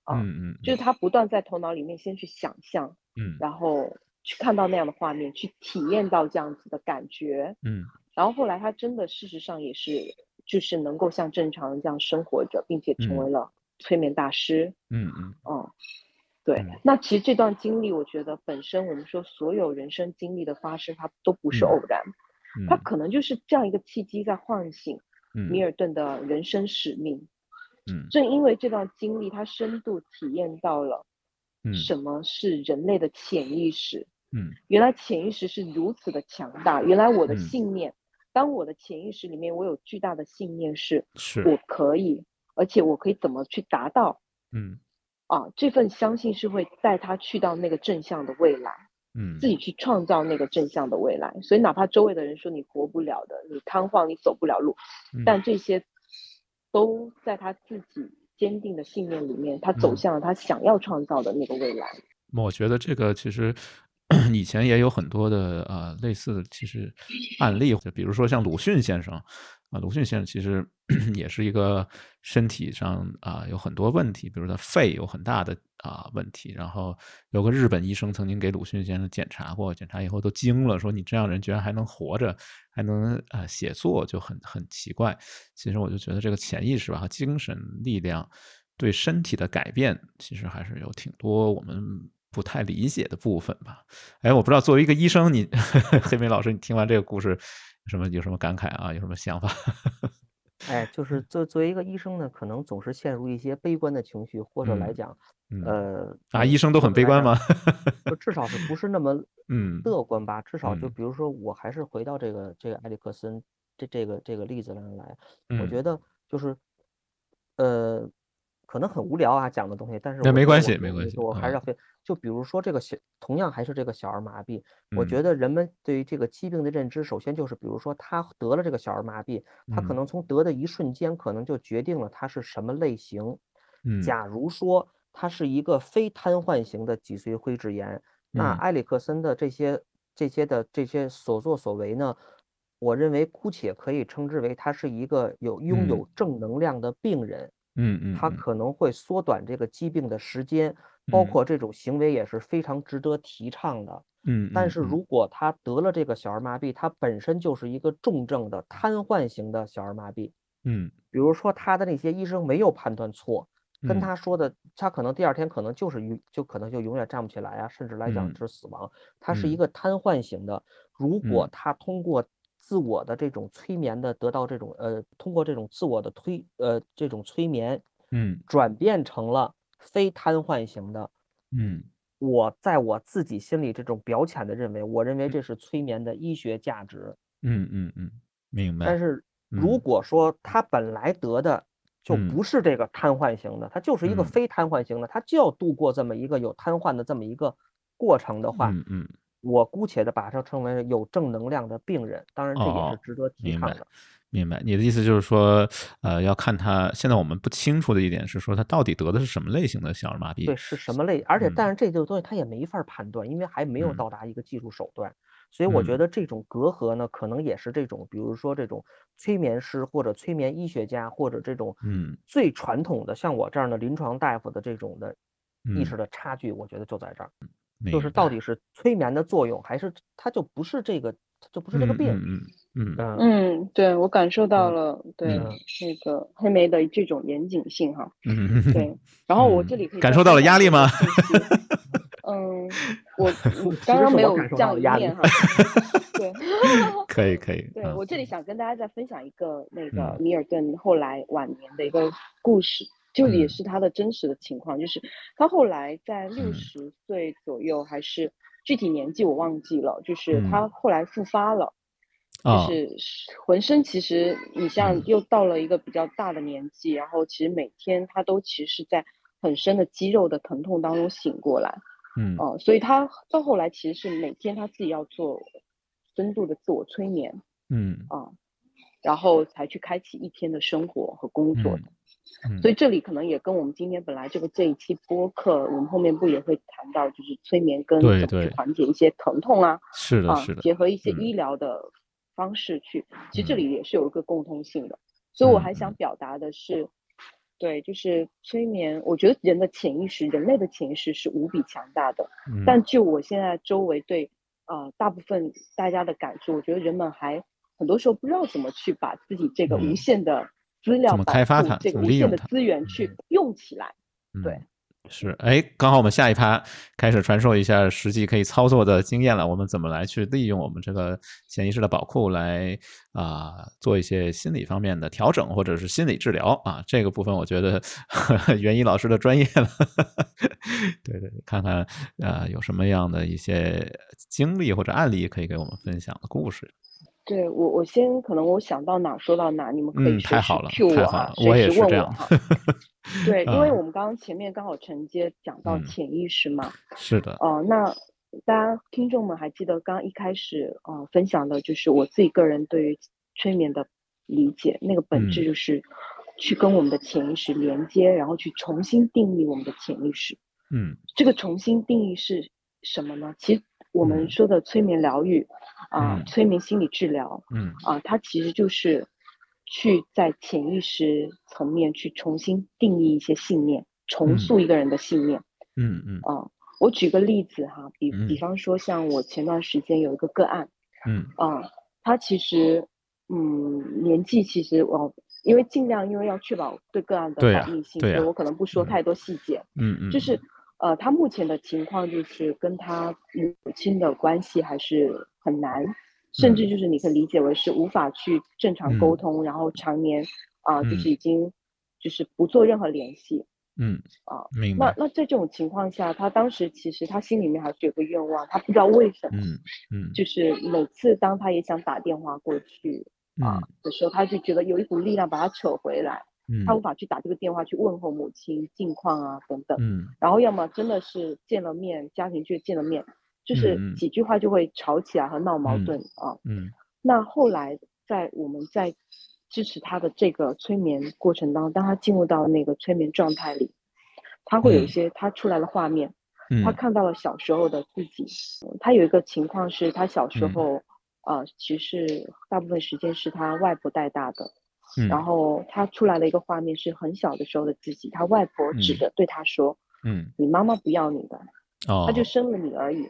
啊，嗯嗯，就是他不断在头脑里面先去想象，嗯，然后去看到那样的画面，去体验到这样子的感觉，嗯，然后后来他真的事实上也是，就是能够像正常人这样生活着，并且成为了。催眠大师，嗯嗯。哦，对，那其实这段经历，我觉得本身我们说所有人生经历的发生，它都不是偶然，它可能就是这样一个契机在唤醒米尔顿的人生使命。嗯，正因为这段经历，他深度体验到了什么是人类的潜意识。嗯，原来潜意识是如此的强大。原来我的信念，当我的潜意识里面我有巨大的信念是，是。我可以。而且我可以怎么去达到？嗯，啊，这份相信是会带他去到那个正向的未来，嗯，自己去创造那个正向的未来。所以哪怕周围的人说你活不了的，你瘫痪，你走不了路，但这些都在他自己坚定的信念里面，他走向了他想要创造的那个未来。我觉得这个其实 <clears throat> 以前也有很多的呃类似的其实案例，就比如说像鲁迅先生。啊，鲁迅先生其实 <clears throat> 也是一个身体上啊有很多问题，比如他肺有很大的啊问题。然后有个日本医生曾经给鲁迅先生检查过，检查以后都惊了，说你这样的人居然还能活着，还能啊写作，就很很奇怪。其实我就觉得这个潜意识吧和精神力量对身体的改变，其实还是有挺多我们不太理解的部分吧。哎，我不知道作为一个医生，你 <laughs> 黑梅老师，你听完这个故事。什么有什么感慨啊？有什么想法？<laughs> 哎，就是作作为一个医生呢，可能总是陷入一些悲观的情绪，或者来讲，呃，啊，医生都很悲观吗？<laughs> 至少是不是那么嗯乐观吧？至少就比如说，我还是回到这个这个埃里克森这这个这个例子上来，我觉得就是呃。可能很无聊啊，讲的东西，但是那没关系，没关系，我还是要非就比如说这个小，同样还是这个小儿麻痹，我觉得人们对于这个疾病的认知，首先就是比如说他得了这个小儿麻痹，他可能从得的一瞬间，可能就决定了他是什么类型。嗯，假如说他是一个非瘫痪型的脊髓灰质炎，那埃里克森的这些这些的这些所作所为呢，我认为姑且可以称之为他是一个有拥有正能量的病人。嗯嗯，它可能会缩短这个疾病的时间，包括这种行为也是非常值得提倡的。嗯，但是如果他得了这个小儿麻痹，他本身就是一个重症的瘫痪型的小儿麻痹。嗯，比如说他的那些医生没有判断错，跟他说的，他可能第二天可能就是永就可能就永远站不起来啊，甚至来讲是死亡。他是一个瘫痪型的，如果他通过。自我的这种催眠的得到这种呃，通过这种自我的推呃这种催眠，嗯，转变成了非瘫痪型的，嗯，我在我自己心里这种表浅的认为，我认为这是催眠的医学价值，嗯嗯嗯，明白。但是如果说他本来得的就不是这个瘫痪型的，他就是一个非瘫痪型的，他就要度过这么一个有瘫痪的这么一个过程的话，嗯嗯。我姑且的把它称为有正能量的病人，当然这也是值得提倡的。明白，你的意思就是说，呃，要看他现在我们不清楚的一点是说他到底得的是什么类型的小儿麻痹？对，是什么类？而且，但是这个东西他也没法判断，因为还没有到达一个技术手段。所以我觉得这种隔阂呢，可能也是这种，比如说这种催眠师或者催眠医学家或者这种嗯最传统的像我这样的临床大夫的这种的意识的差距，我觉得就在这儿，就是到底是催眠的作用，还是它就不是这个，它就不是这个病。嗯嗯嗯嗯，对我感受到了，对那个黑莓的这种严谨性哈。嗯对，<laughs> 然后我这里可以感受到了压力吗？<laughs> 嗯，我 <laughs> 刚刚没有这样一面哈。对，可以可以。对我这里想跟大家再分享一个那个米尔顿后来晚年的一个故事，就也是他的真实的情况，就是他后来在六十岁左右，还是具体年纪我忘记了，就是他后来复发了，就是浑身其实你像又到了一个比较大的年纪，然后其实每天他都其实是在很深的肌肉的疼痛当中醒过来。嗯。哦，所以他到后来其实是每天他自己要做深度的自我催眠，嗯。啊，然后才去开启一天的生活和工作的。嗯，所以这里可能也跟我们今天本来这个这一期播客，我们后面不也会谈到，就是催眠跟怎么去缓解一些疼痛啊，是的，是的，结合一些医疗的方式去，其实这里也是有一个共通性的。所以我还想表达的是。对，就是催眠。我觉得人的潜意识，人类的潜意识是无比强大的。嗯。但就我现在周围对，呃，大部分大家的感受，我觉得人们还很多时候不知道怎么去把自己这个无限的资料、怎么开发它，这个无限的资源去用起来。对。是，哎，刚好我们下一趴开始传授一下实际可以操作的经验了。我们怎么来去利用我们这个潜意识的宝库来啊，做一些心理方面的调整，或者是心理治疗啊？这个部分我觉得 <laughs> 袁一老师的专业了。<laughs> 对对，看看呃有什么样的一些经历或者案例可以给我们分享的故事。对我，我先可能我想到哪说到哪，你们可以太好了，Q 我啊，随时问我哈。<laughs> 对，因为我们刚刚前面刚好承接讲到潜意识嘛。<laughs> 是的。哦，那大家听众们还记得刚刚一开始呃分享的就是我自己个人对于催眠的理解，那个本质就是去跟我们的潜意识连接，然后去重新定义我们的潜意识。嗯。这个重新定义是什么呢？其实我们说的催眠疗愈。啊，催眠心理治疗，嗯，啊，它其实就是去在潜意识层面去重新定义一些信念，重塑一个人的信念，嗯嗯，啊，我举个例子哈，比比方说像我前段时间有一个个案，嗯，啊，他其实，嗯，年纪其实我因为尽量因为要确保对个案的保密性，所以我可能不说太多细节，嗯嗯，就是。呃，他目前的情况就是跟他母亲的关系还是很难，甚至就是你可以理解为是无法去正常沟通，然后常年啊，就是已经就是不做任何联系。嗯啊，明白。那那在这种情况下，他当时其实他心里面还是有个愿望，他不知道为什么，嗯嗯，就是每次当他也想打电话过去啊的时候，他就觉得有一股力量把他扯回来。他无法去打这个电话去问候母亲近况啊等等，嗯，然后要么真的是见了面，家庭剧见了面，就是几句话就会吵起来和闹矛盾啊，嗯，那后来在我们在支持他的这个催眠过程当中，当他进入到那个催眠状态里，他会有一些他出来的画面，他看到了小时候的自己，他有一个情况是他小时候，呃，其实大部分时间是他外婆带大的。然后他出来了一个画面，是很小的时候的自己，他外婆指着对他说：“嗯，你妈妈不要你的，哦，他就生了你而已。”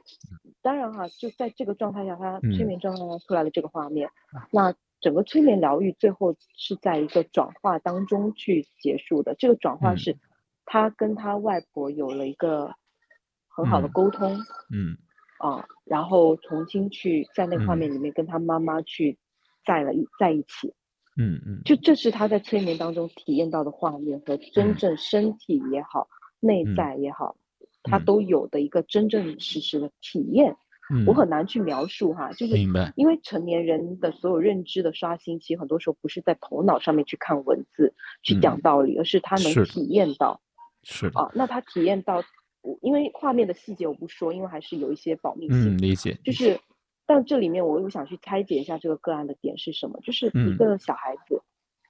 当然哈，就在这个状态下，他催眠状态下出来了这个画面。那整个催眠疗愈最后是在一个转化当中去结束的。这个转化是，他跟他外婆有了一个很好的沟通，嗯，啊，然后重新去在那个画面里面跟他妈妈去在了一在一起。嗯嗯，就这是他在催眠当中体验到的画面和真正身体也好，内在也好，他都有的一个真正实时的体验。我很难去描述哈，就是因为成年人的所有认知的刷新，其实很多时候不是在头脑上面去看文字去讲道理，而是他能体验到。是啊，那他体验到，因为画面的细节我不说，因为还是有一些保密性。嗯，理解。就是。但这里面我又想去拆解一下这个个案的点是什么，就是一个小孩子，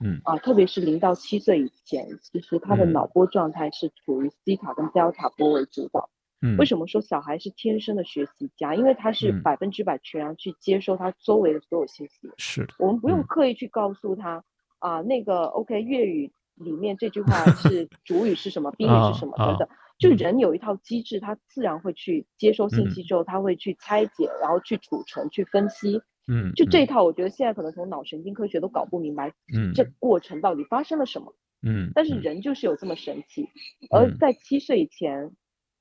嗯。啊，特别是零到七岁以前，其实他的脑波状态是处于西塔跟德尔塔波为主导，为什么说小孩是天生的学习家？因为他是百分之百全然去接收他周围的所有信息。是的，我们不用刻意去告诉他啊，那个 OK 粤语里面这句话是 <laughs> 主语是什么，宾语是什么等等。就人有一套机制，他自然会去接收信息之后，他会去拆解，然后去储存、去分析。嗯，就这一套，我觉得现在可能从脑神经科学都搞不明白，嗯，这过程到底发生了什么。嗯，但是人就是有这么神奇。而在七岁以前，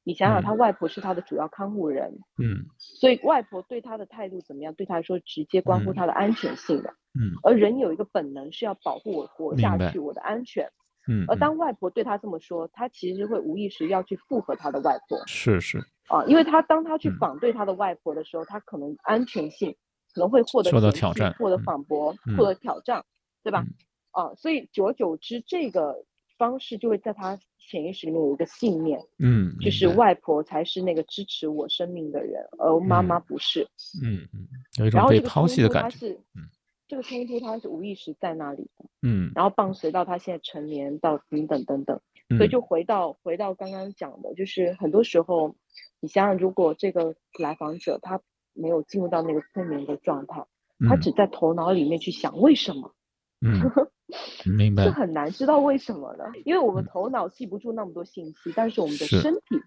你想想，他外婆是他的主要看护人。嗯，所以外婆对他的态度怎么样，对他来说直接关乎他的安全性的。嗯，而人有一个本能是要保护我活下去，我的安全。嗯，而当外婆对他这么说，他其实会无意识要去附和他的外婆。是是啊，因为他当他去反对他的外婆的时候，他可能安全性可能会获得受到挑战，获得反驳，获得挑战，对吧？啊，所以久而久之，这个方式就会在他潜意识里面有一个信念，嗯，就是外婆才是那个支持我生命的人，而妈妈不是。嗯嗯，有一种被抛弃的感觉。嗯。这个冲突它是无意识在那里的，嗯，然后伴随到他现在成年到等等等等，所以就回到回到刚刚讲的，就是很多时候，你想想，如果这个来访者他没有进入到那个催眠的状态，他只在头脑里面去想为什么，嗯，<laughs> 明白，是很难知道为什么的，因为我们头脑记不住那么多信息，但是我们的身体。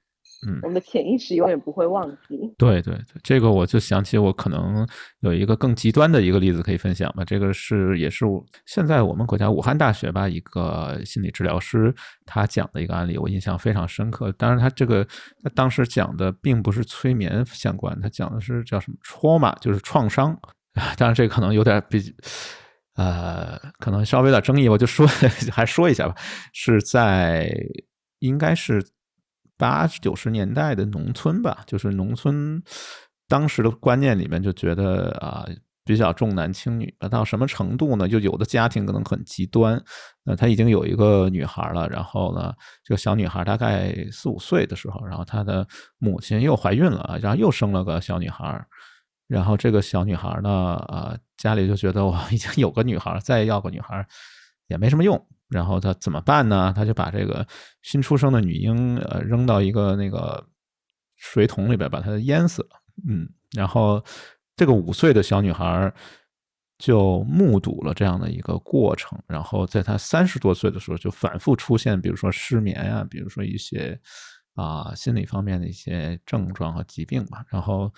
嗯，我们的潜意识永远不会忘记。对对对，这个我就想起我可能有一个更极端的一个例子可以分享吧。这个是也是现在我们国家武汉大学吧一个心理治疗师他讲的一个案例，我印象非常深刻。当然他这个他当时讲的并不是催眠相关，他讲的是叫什么 trauma，就是创伤。<laughs> 当然这可能有点比呃，可能稍微有点争议，我就说 <laughs> 还说一下吧，是在应该是。八九十年代的农村吧，就是农村当时的观念里面就觉得啊，比较重男轻女。到什么程度呢？就有的家庭可能很极端，呃，他已经有一个女孩了，然后呢，这个小女孩大概四五岁的时候，然后她的母亲又怀孕了，然后又生了个小女孩，然后这个小女孩呢，呃，家里就觉得我已经有个女孩，再要个女孩也没什么用。然后他怎么办呢？他就把这个新出生的女婴呃扔到一个那个水桶里边，把她淹死了。嗯，然后这个五岁的小女孩就目睹了这样的一个过程。然后在她三十多岁的时候，就反复出现，比如说失眠呀，比如说一些啊心理方面的一些症状和疾病吧。然后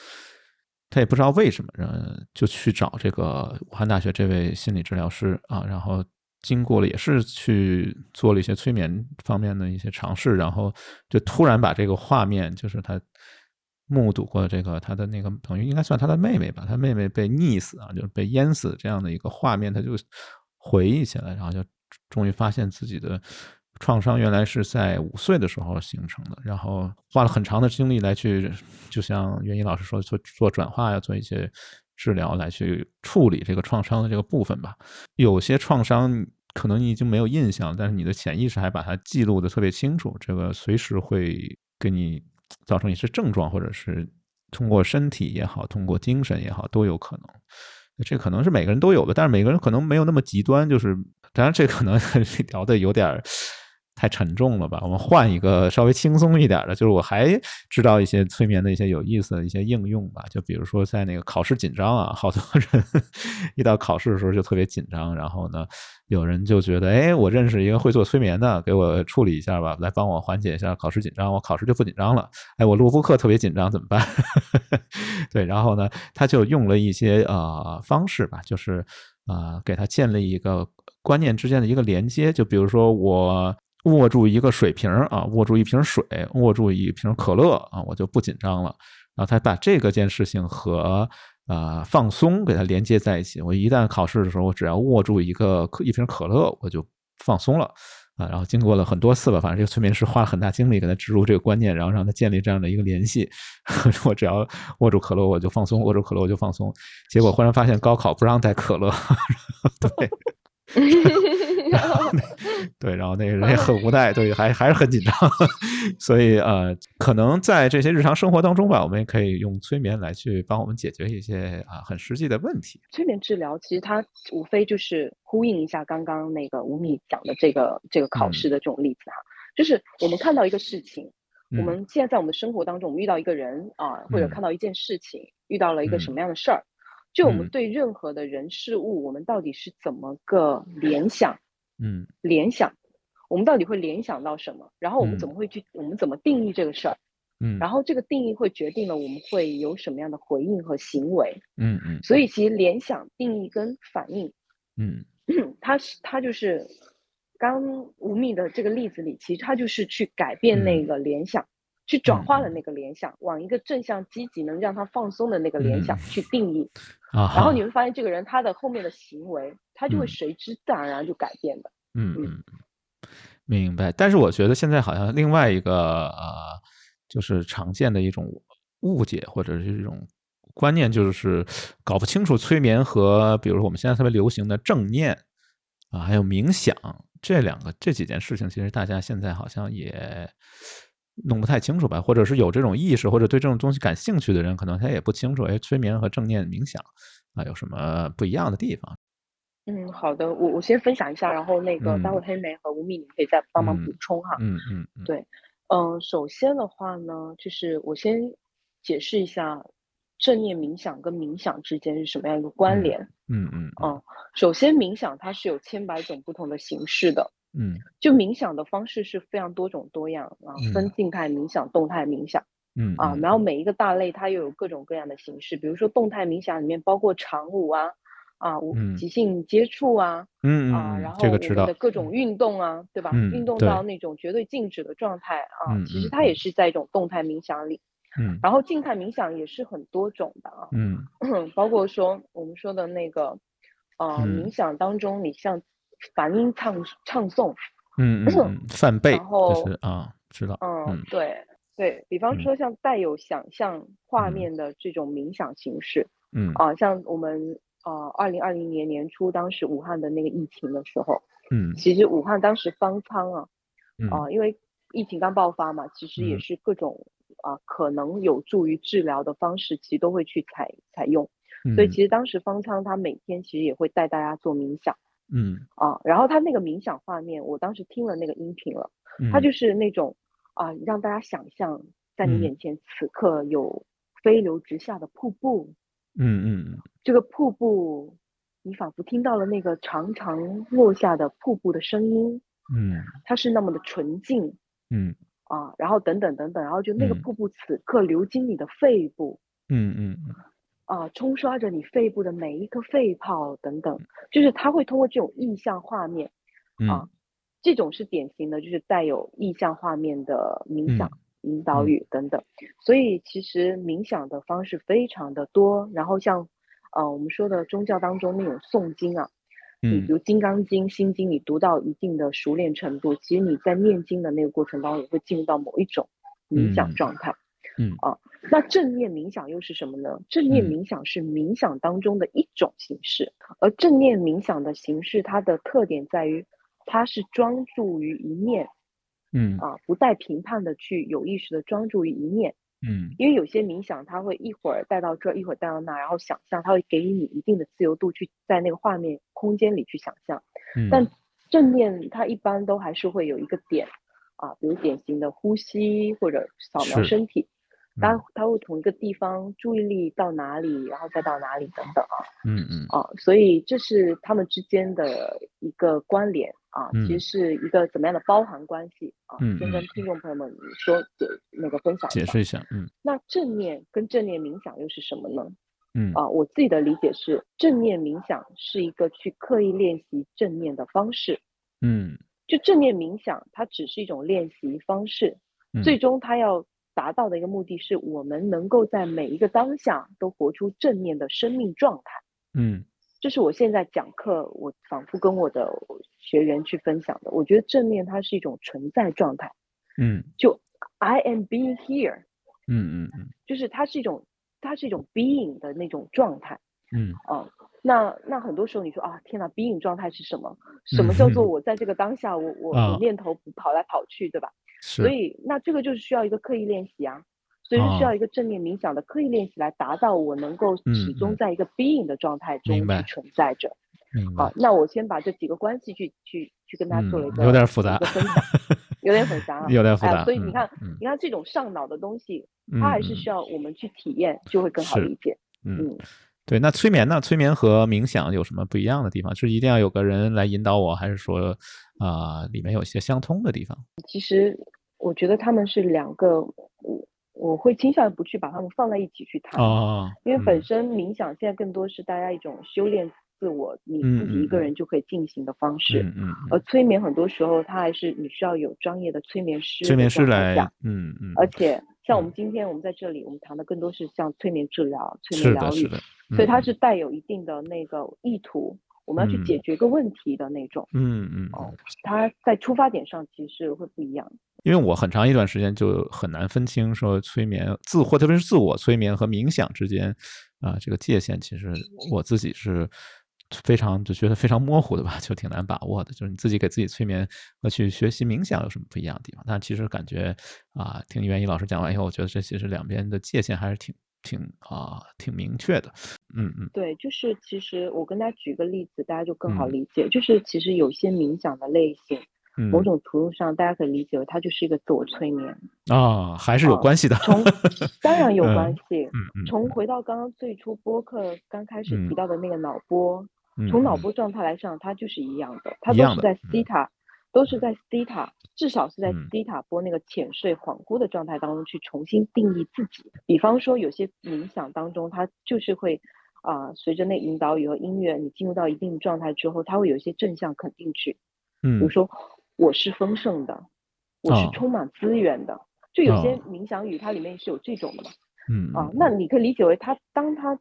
他也不知道为什么，嗯，就去找这个武汉大学这位心理治疗师啊，然后。经过了也是去做了一些催眠方面的一些尝试，然后就突然把这个画面，就是他目睹过这个他的那个等于应该算他的妹妹吧，他妹妹被溺死啊，就是被淹死这样的一个画面，他就回忆起来，然后就终于发现自己的创伤原来是在五岁的时候形成的，然后花了很长的精力来去，就像袁一老师说做做转化呀，做一些。治疗来去处理这个创伤的这个部分吧。有些创伤可能你已经没有印象，但是你的潜意识还把它记录的特别清楚。这个随时会给你造成一些症状，或者是通过身体也好，通过精神也好，都有可能。这可能是每个人都有的，但是每个人可能没有那么极端。就是当然，这可能 <laughs> 聊的有点儿。太沉重了吧？我们换一个稍微轻松一点的，就是我还知道一些催眠的一些有意思的一些应用吧。就比如说在那个考试紧张啊，好多人 <laughs> 一到考试的时候就特别紧张，然后呢，有人就觉得，哎，我认识一个会做催眠的，给我处理一下吧，来帮我缓解一下考试紧张，我考试就不紧张了。哎，我录播课特别紧张，怎么办？<laughs> 对，然后呢，他就用了一些呃方式吧，就是啊，给他建立一个观念之间的一个连接，就比如说我。握住一个水瓶啊，握住一瓶水，握住一瓶可乐啊，我就不紧张了。然后他把这个件事情和呃放松给它连接在一起。我一旦考试的时候，我只要握住一个一瓶可乐，我就放松了啊。然后经过了很多次吧，反正这个催眠师花了很大精力给他植入这个观念，然后让他建立这样的一个联系。<laughs> 我只要握住可乐，我就放松；握住可乐，我就放松。结果忽然发现高考不让带可乐，<laughs> 对。<laughs> <laughs> 对，然后那个人也很无奈，对，还还是很紧张，<laughs> 所以呃，可能在这些日常生活当中吧，我们也可以用催眠来去帮我们解决一些啊很实际的问题。催眠治疗其实它无非就是呼应一下刚刚那个吴米讲的这个这个考试的这种例子哈，就是我们看到一个事情，我们现在在我们的生活当中，我们遇到一个人啊，或者看到一件事情，遇到了一个什么样的事儿，就我们对任何的人事物，我们到底是怎么个联想？嗯，联想，我们到底会联想到什么？然后我们怎么会去？我们怎么定义这个事儿？嗯，然后这个定义会决定了我们会有什么样的回应和行为。嗯嗯，所以其实联想、定义跟反应，嗯，<clears throat> 它是它就是刚吴宓的这个例子里，其实它就是去改变那个联想，去转化了那个联想，往一个正向、积极、能让他放松的那个联想去定义。啊，然后你会发现这个人他的后面的行为，他就会随之自然而然就改变的。嗯嗯，明白。但是我觉得现在好像另外一个呃。就是常见的一种误解或者是这种观念，就是搞不清楚催眠和，比如说我们现在特别流行的正念啊，还有冥想这两个这几件事情，其实大家现在好像也弄不太清楚吧？或者是有这种意识或者对这种东西感兴趣的人，可能他也不清楚，哎，催眠和正念冥想啊有什么不一样的地方？嗯，好的，我我先分享一下，然后那个待会黑莓和吴敏，你可以再帮忙补充哈。嗯嗯，对。嗯，首先的话呢，就是我先解释一下正念冥想跟冥想之间是什么样一个关联。嗯嗯嗯，首先冥想它是有千百种不同的形式的。嗯，就冥想的方式是非常多种多样啊，分静态冥想、动态冥想。嗯啊，然后每一个大类它又有各种各样的形式，比如说动态冥想里面包括长舞啊。啊，无即兴接触啊，嗯啊，然后这个知道的各种运动啊，对吧？运动到那种绝对静止的状态啊，其实它也是在一种动态冥想里。嗯，然后静态冥想也是很多种的啊，嗯，<clears throat> 包括说我们说的那个，呃，冥想当中你像梵音唱唱诵，嗯嗯，梵呗，然后就是啊，知道，嗯，对对，比方说像带有想象画面的这种冥想形式，嗯。啊，像我们。呃，二零二零年年初，当时武汉的那个疫情的时候，嗯，其实武汉当时方舱啊，啊，因为疫情刚爆发嘛，其实也是各种啊可能有助于治疗的方式，其实都会去采采用，所以其实当时方舱他每天其实也会带大家做冥想，嗯，啊，然后他那个冥想画面，我当时听了那个音频了，他就是那种啊，让大家想象在你眼前此刻有飞流直下的瀑布。嗯嗯，这个瀑布，你仿佛听到了那个长长落下的瀑布的声音。嗯，它是那么的纯净。嗯啊，然后等等等等，然后就那个瀑布此刻流经你的肺部。嗯嗯嗯。啊，冲刷着你肺部的每一颗肺泡等等，就是它会通过这种意象画面啊，这种是典型的，就是带有意象画面的冥想。引导语等等，所以其实冥想的方式非常的多。然后像，呃，我们说的宗教当中那种诵经啊，嗯，比如《金刚经》《心经》，你读到一定的熟练程度，其实你在念经的那个过程当中，也会进入到某一种冥想状态。嗯啊，那正念冥想又是什么呢？正念冥想是冥想当中的一种形式，而正念冥想的形式，它的特点在于，它是专注于一念。嗯啊，不带评判的去有意识的专注于一念，嗯，因为有些冥想，它会一会儿带到这，一会儿带到那，然后想象，它会给予你一定的自由度，去在那个画面空间里去想象。嗯，但正念它一般都还是会有一个点，啊，比如典型的呼吸或者扫描身体。它它会从一个地方注意力到哪里，然后再到哪里等等啊，嗯嗯啊，所以这是他们之间的一个关联啊，其实是一个怎么样的包含关系啊？先跟听众朋友们说解那个分享解释一下，嗯，那正念跟正念冥想又是什么呢？嗯啊，我自己的理解是，正念冥想是一个去刻意练习正念的方式，嗯，就正念冥想它只是一种练习方式，最终它要。达到的一个目的是我们能够在每一个当下都活出正面的生命状态。嗯，这是我现在讲课，我反复跟我的学员去分享的。我觉得正面它是一种存在状态。嗯，就 I am being here。嗯嗯嗯，就是它是一种，它是一种 being 的那种状态。嗯啊，那那很多时候你说啊，天哪，being 状态是什么？什么叫做我在这个当下，我我我念头不跑来跑去，对吧？所以，那这个就是需要一个刻意练习啊，所以是需要一个正念冥想的刻意练习来达到我能够始终在一个 being 的状态中去存在着。好，那我先把这几个关系去去去跟他做了一个有点复杂分享，有点复杂，<laughs> <laughs> 有点复。杂。所以你看，你看这种上脑的东西，它还是需要我们去体验，就会更好理解。嗯，对。那催眠呢？催眠和冥想有什么不一样的地方？是一定要有个人来引导我，还是说啊，里面有些相通的地方？其实我觉得他们是两个，我我会倾向于不去把他们放在一起去谈啊，因为本身冥想现在更多是大家一种修炼。自我你自己一个人就可以进行的方式，嗯嗯，而催眠很多时候它还是你需要有专业的催眠师，催眠师来，嗯嗯，而且像我们今天我们在这里，我们谈的更多是像催眠治疗、催眠疗愈，所以它是带有一定的那个意图，我们要去解决个问题的那种，嗯嗯，哦，它在出发点上其实会不一样。因为我很长一段时间就很难分清说催眠自或特别是自我催眠和冥想之间啊这个界限，其实我自己是。非常就觉得非常模糊的吧，就挺难把握的。就是你自己给自己催眠和去学习冥想有什么不一样的地方？但其实感觉啊，听袁一老师讲完以后，我觉得这其实两边的界限还是挺挺啊挺明确的。嗯嗯，对，就是其实我跟大家举个例子，大家就更好理解。就是其实有些冥想的类型，某种程度上大家可以理解为它就是一个自我催眠啊，还是有关系的。从当然有关系。嗯嗯。从回到刚刚最初播客刚开始提到的那个脑波。从脑波状态来上，它就是一样的，它都是在 theta，都是在 theta，至少是在 theta 波那个浅睡恍惚的状态当中去重新定义自己。比方说，有些冥想当中，它就是会啊，随着那引导语和音乐，你进入到一定状态之后，它会有一些正向肯定句，嗯，比如说我是丰盛的，我是充满资源的，就有些冥想语它里面是有这种的嘛，嗯。啊，那你可以理解为它当它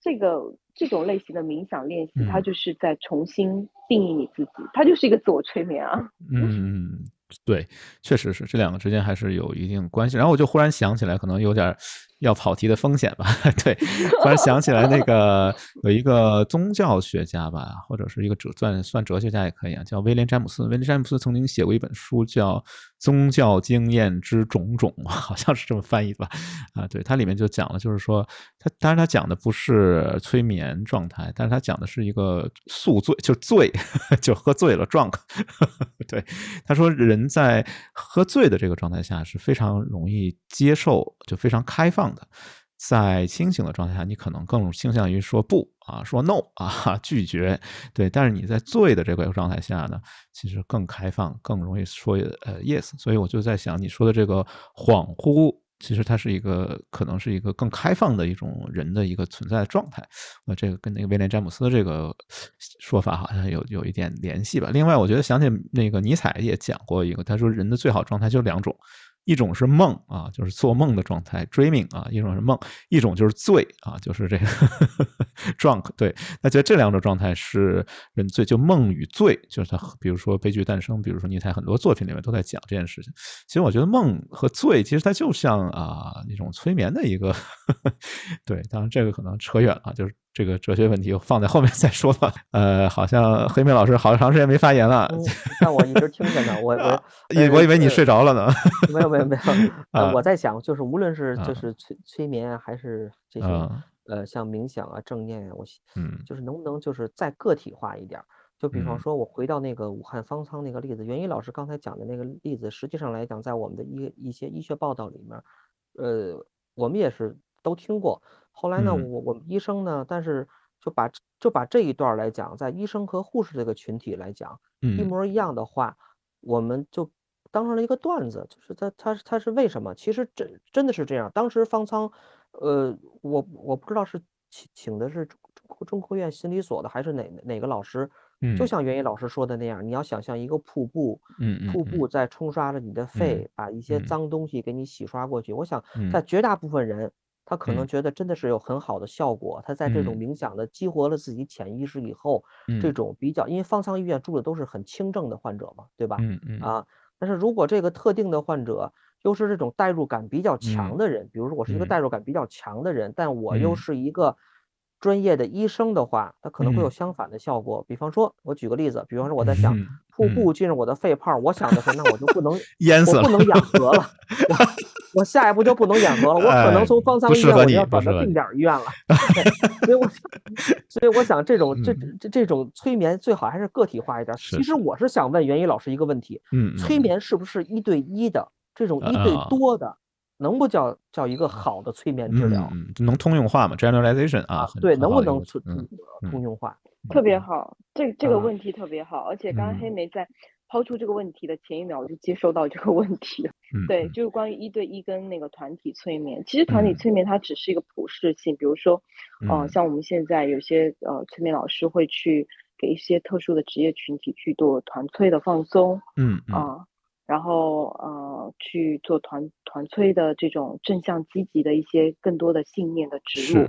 这个。这种类型的冥想练习，它就是在重新定义你自己，它就是一个自我催眠啊。嗯，对，确实是这两个之间还是有一定关系。然后我就忽然想起来，可能有点。要跑题的风险吧？<laughs> 对，突然想起来，那个有一个宗教学家吧，或者是一个哲算算哲学家也可以啊，叫威廉詹姆斯。威廉詹姆斯曾经写过一本书，叫《宗教经验之种种》，<laughs> 好像是这么翻译的吧？啊，对，它里面就讲了，就是说，他当然他讲的不是催眠状态，但是他讲的是一个宿醉，就醉，就喝醉了状态。<laughs> 对，他说人在喝醉的这个状态下是非常容易接受，就非常开放。在清醒的状态下，你可能更倾向于说不啊，说 no 啊，<laughs> 拒绝。对，但是你在醉的这个状态下呢，其实更开放，更容易说呃 yes。所以我就在想，你说的这个恍惚，其实它是一个可能是一个更开放的一种人的一个存在的状态。那这个跟那个威廉詹姆斯的这个说法好像有有一点联系吧。另外，我觉得想起那个尼采也讲过一个，他说人的最好状态就两种。一种是梦啊，就是做梦的状态，dreaming 啊；一种是梦，一种就是醉啊，就是这个 <laughs> drunk。对，那觉得这两种状态是人醉，就梦与醉，就是他，比如说《悲剧诞生》，比如说尼采很多作品里面都在讲这件事情。其实我觉得梦和醉，其实它就像啊一种催眠的一个，<laughs> 对。当然这个可能扯远了，就是。这个哲学问题放在后面再说吧。呃，好像黑妹老师好长时间没发言了。但我一直听着呢，我我 <laughs> 我以为你睡着了呢。没有没有没有，呃，我在想，就是无论是就是催催眠还是这些呃像冥想啊正念啊，我嗯，就是能不能就是再个体化一点？就比方说，我回到那个武汉方舱那个例子，袁一老师刚才讲的那个例子，实际上来讲，在我们的一一些医学报道里面，呃，我们也是都听过。后来呢，我我们医生呢，但是就把就把这一段来讲，在医生和护士这个群体来讲，一模一样的话，我们就当成了一个段子，就是他他他是为什么？其实真真的是这样。当时方舱，呃，我我不知道是请请的是中中科院心理所的还是哪哪个老师，就像袁一老师说的那样，你要想象一个瀑布，瀑布在冲刷着你的肺，把一些脏东西给你洗刷过去。我想在绝大部分人。他可能觉得真的是有很好的效果。他在这种冥想的激活了自己潜意识以后，这种比较，因为方舱医院住的都是很轻症的患者嘛，对吧？嗯嗯啊，但是如果这个特定的患者又是这种代入感比较强的人，比如说我是一个代入感比较强的人，但我又是一个专业的医生的话，他可能会有相反的效果。比方说，我举个例子，比方说我在想瀑布进入我的肺泡，我想的是，那我就不能 <laughs> 淹死了，不能养河了。<laughs> 我下一步就不能演合了，我可能从方舱医院我要转到定点医院了。<laughs> 所以我，所以我想这种这这这种催眠最好还是个体化一点。其实我是想问袁一老师一个问题：嗯，催眠是不是一对一的？这种一对多的，能不叫叫一个好的催眠治疗？能通用化吗？Generalization 啊，对，能不能通通用化？特别好，这这个问题特别好，而且刚刚黑莓在。抛出这个问题的前一秒，我就接收到这个问题了。对，就是关于一对一跟那个团体催眠。其实团体催眠它只是一个普适性，比如说，呃，像我们现在有些呃催眠老师会去给一些特殊的职业群体去做团催的放松，嗯啊，然后呃去做团团催的这种正向积极的一些更多的信念的植入。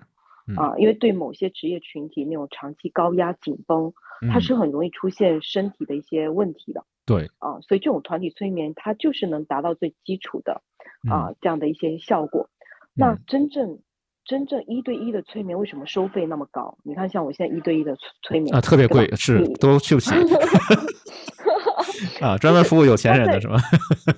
啊，因为对某些职业群体那种长期高压紧绷，它是很容易出现身体的一些问题的。对啊，所以这种团体催眠，它就是能达到最基础的啊这样的一些效果。那真正真正一对一的催眠，为什么收费那么高？你看，像我现在一对一的催眠啊，特别贵，是都去不起 <laughs> 啊，专门服务有钱人的是吧？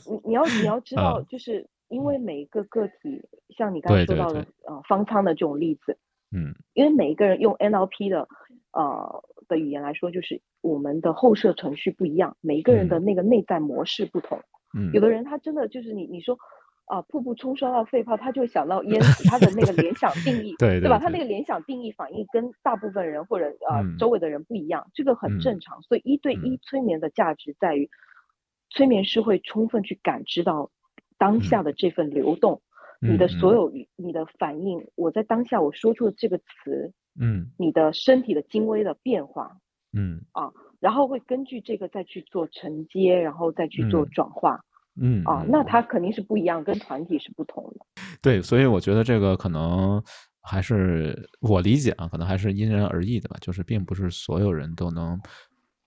你你要你要知 <laughs> 道，就是因为每一个个体，像你刚才说到的呃方舱的这种例子。嗯，因为每一个人用 NLP 的呃的语言来说，就是我们的后设程序不一样，每一个人的那个内在模式不同。嗯，有的人他真的就是你你说啊，瀑布冲刷到肺泡，他就想到淹死，他的那个联想定义，<laughs> 对对吧？他那个联想定义反应跟大部分人或者呃周围的人不一样，这个很正常。所以一对一催眠的价值在于，催眠师会充分去感知到当下的这份流动。你的所有你的反应，我在当下我说出的这个词，嗯，你的身体的精微的变化，嗯啊，然后会根据这个再去做承接，然后再去做转化，嗯啊，那它肯定是不一样，跟团体是不同的。对，所以我觉得这个可能还是我理解啊，可能还是因人而异的吧，就是并不是所有人都能。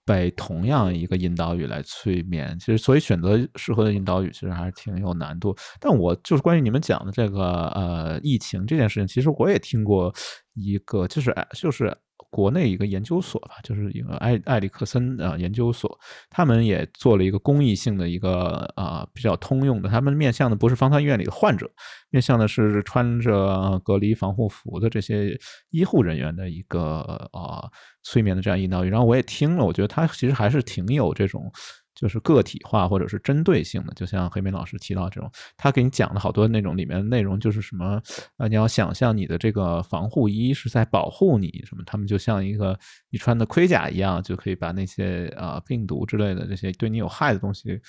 被同样一个引导语来催眠，其实所以选择适合的引导语其实还是挺有难度。但我就是关于你们讲的这个呃疫情这件事情，其实我也听过一个，就是就是。国内一个研究所吧，就是一个埃埃里克森啊研究所，他们也做了一个公益性的一个啊比较通用的，他们面向的不是方舱医院里的患者，面向的是穿着隔离防护服的这些医护人员的一个啊催眠的这样引导语。然后我也听了，我觉得他其实还是挺有这种。就是个体化或者是针对性的，就像黑莓老师提到这种，他给你讲的好多那种里面的内容，就是什么啊，你要想象你的这个防护衣是在保护你什么，他们就像一个你穿的盔甲一样，就可以把那些啊病毒之类的这些对你有害的东西。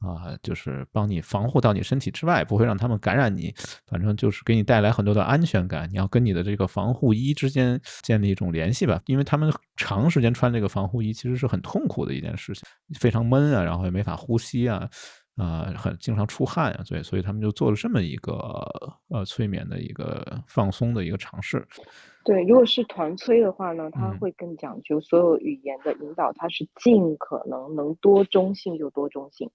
啊，就是帮你防护到你身体之外，不会让他们感染你，反正就是给你带来很多的安全感。你要跟你的这个防护衣之间建立一种联系吧，因为他们长时间穿这个防护衣其实是很痛苦的一件事情，非常闷啊，然后也没法呼吸啊，啊，很经常出汗啊，所以所以他们就做了这么一个呃催眠的一个放松的一个尝试。对，如果是团催的话呢，他会更讲究所有语言的引导，它是尽可能能多中性就多中性。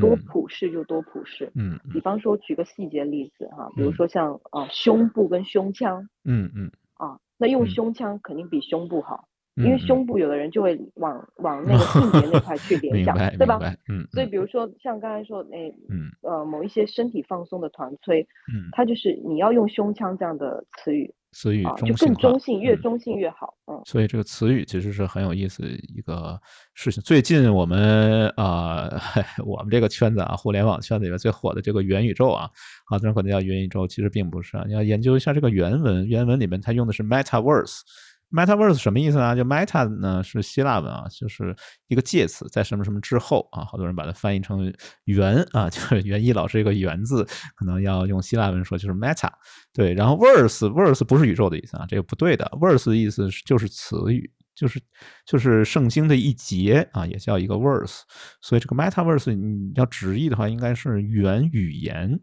多普适就多普适，嗯，比方说举个细节例子哈，比如说像啊胸部跟胸腔，嗯嗯，啊，那用胸腔肯定比胸部好，因为胸。部有的人就会往往那个 <laughs> 性别那块去联想，对吧？嗯，所以比如说像刚才说那，嗯。呃某一些身体放松的团催，嗯，它就是你要用胸腔这样的词语。词语就更中性，越中性越好。嗯，所以这个词语其实是很有意思的一个事情。最近我们啊，<laughs> 我们这个圈子啊，互联网圈子里面最火的这个元宇宙啊，好多人可能叫元宇宙，其实并不是啊。你要研究一下这个原文，原文里面它用的是 metaverse。Metaverse 什么意思呢？就 Meta 呢是希腊文啊，就是一个介词，在什么什么之后啊，好多人把它翻译成元啊，就是元一老师一个元字，可能要用希腊文说就是 Meta。对，然后 Verse，Verse 不是宇宙的意思啊，这个不对的。Verse 的意思就是词语，就是就是圣经的一节啊，也叫一个 Verse。所以这个 Metaverse 你要直译的话，应该是元语言。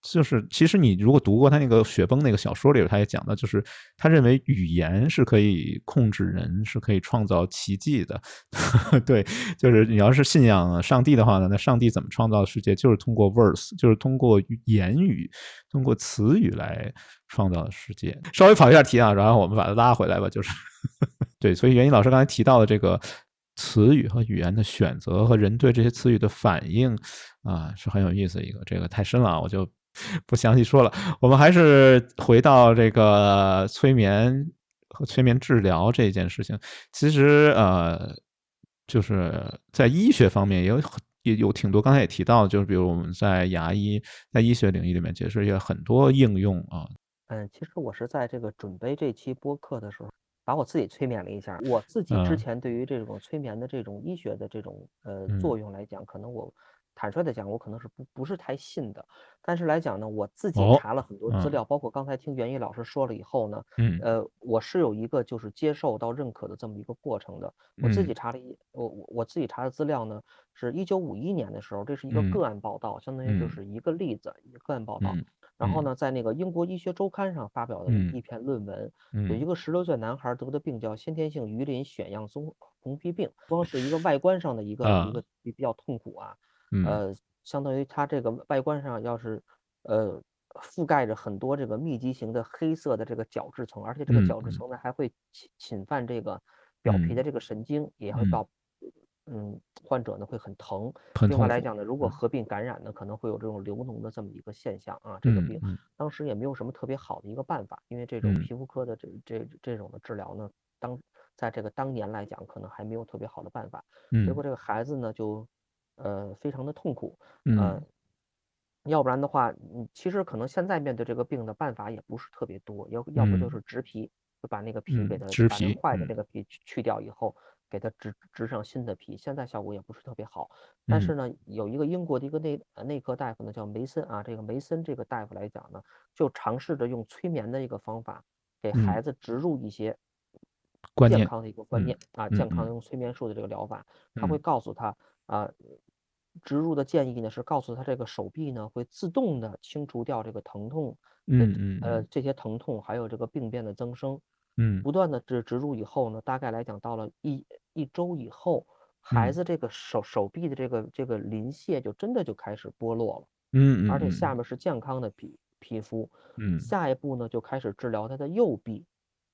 就是，其实你如果读过他那个雪崩那个小说里，他也讲到，就是他认为语言是可以控制人，是可以创造奇迹的。<laughs> 对，就是你要是信仰上帝的话呢，那上帝怎么创造世界？就是通过 verse，就是通过言语，通过词语来创造世界。稍微跑一下题啊，然后我们把它拉回来吧。就是 <laughs> 对，所以袁一老师刚才提到的这个词语和语言的选择和人对这些词语的反应啊，是很有意思一个。这个太深了，我就。不详细说了。我们还是回到这个催眠和催眠治疗这件事情。其实呃，就是在医学方面也有也有挺多，刚才也提到，就是比如我们在牙医在医学领域里面，其实也很多应用啊。嗯，其实我是在这个准备这期播客的时候。把我自己催眠了一下，我自己之前对于这种催眠的这种医学的这种呃作用来讲，可能我坦率的讲，我可能是不不是太信的。但是来讲呢，我自己查了很多资料，包括刚才听袁毅老师说了以后呢，呃，我是有一个就是接受到认可的这么一个过程的。我自己查了一我我我自己查的资料呢，是一九五一年的时候，这是一个个案报道，相当于就是一个例子，一个个案报道。然后呢，在那个英国医学周刊上发表的一篇论文，有一个十六岁男孩得的病叫先天性鱼鳞癣样综红皮病，<laughs> 光是一个外观上的一个一个比比较痛苦啊，呃，相当于它这个外观上要是呃覆盖着很多这个密集型的黑色的这个角质层，而且这个角质层呢还会侵侵犯这个表皮的这个神经，也会到。嗯，患者呢会很疼。另外来讲呢，如果合并感染呢，可能会有这种流脓的这么一个现象啊。这个病当时也没有什么特别好的一个办法，因为这种皮肤科的这这这种的治疗呢，当在这个当年来讲，可能还没有特别好的办法。结果这个孩子呢就呃非常的痛苦。嗯。要不然的话，你，其实可能现在面对这个病的办法也不是特别多，要要不就是植皮，就把那个皮给它把那坏的那个皮去掉以后。给它植植上新的皮，现在效果也不是特别好。但是呢，有一个英国的一个内内科大夫呢，叫梅森啊。这个梅森这个大夫来讲呢，就尝试着用催眠的一个方法，给孩子植入一些健康的一个观念啊，健康用催眠术的这个疗法。他会告诉他啊，植入的建议呢是告诉他这个手臂呢会自动的清除掉这个疼痛，嗯嗯呃这些疼痛还有这个病变的增生。嗯，不断的植植入以后呢，大概来讲到了一一周以后，孩子这个手手臂的这个这个鳞屑就真的就开始剥落了，嗯嗯，而且下面是健康的皮皮肤，嗯，下一步呢就开始治疗他的右臂，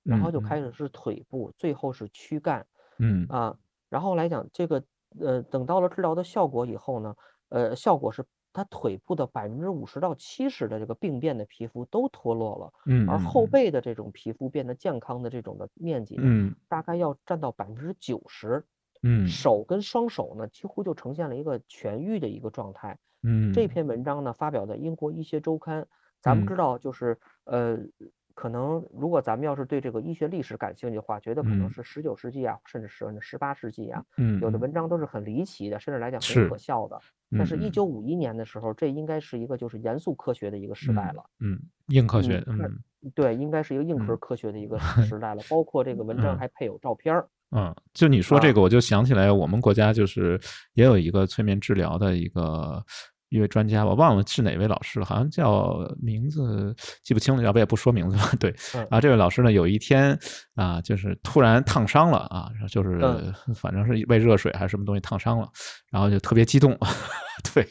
然后就开。始是腿部，最后是躯干，嗯。啊，然后来讲这个呃等到了治疗的效果以后呢，呃效果是。他腿部的百分之五十到七十的这个病变的皮肤都脱落了，嗯，而后背的这种皮肤变得健康的这种的面积，嗯，大概要占到百分之九十，嗯，手跟双手呢几乎就呈现了一个痊愈的一个状态，嗯，这篇文章呢发表在英国医学周刊，咱们知道就是呃。可能如果咱们要是对这个医学历史感兴趣的话，觉得可能是十九世纪啊，甚至是十八世纪啊，有的文章都是很离奇的，甚至来讲很可笑的。但是，一九五一年的时候，这应该是一个就是严肃科学的一个时代了。嗯，硬科学。嗯，对，应该是一个硬核科学的一个时代了。包括这个文章还配有照片儿。嗯，就你说这个，我就想起来我们国家就是也有一个催眠治疗的一个。一位专家，我忘了是哪位老师了，好像叫名字记不清了，要不也不说名字了。对，<laughs> 啊，这位老师呢，有一天啊，就是突然烫伤了啊，就是 <laughs> 反正是被热水还是什么东西烫伤了，然后就特别激动，<laughs> 对，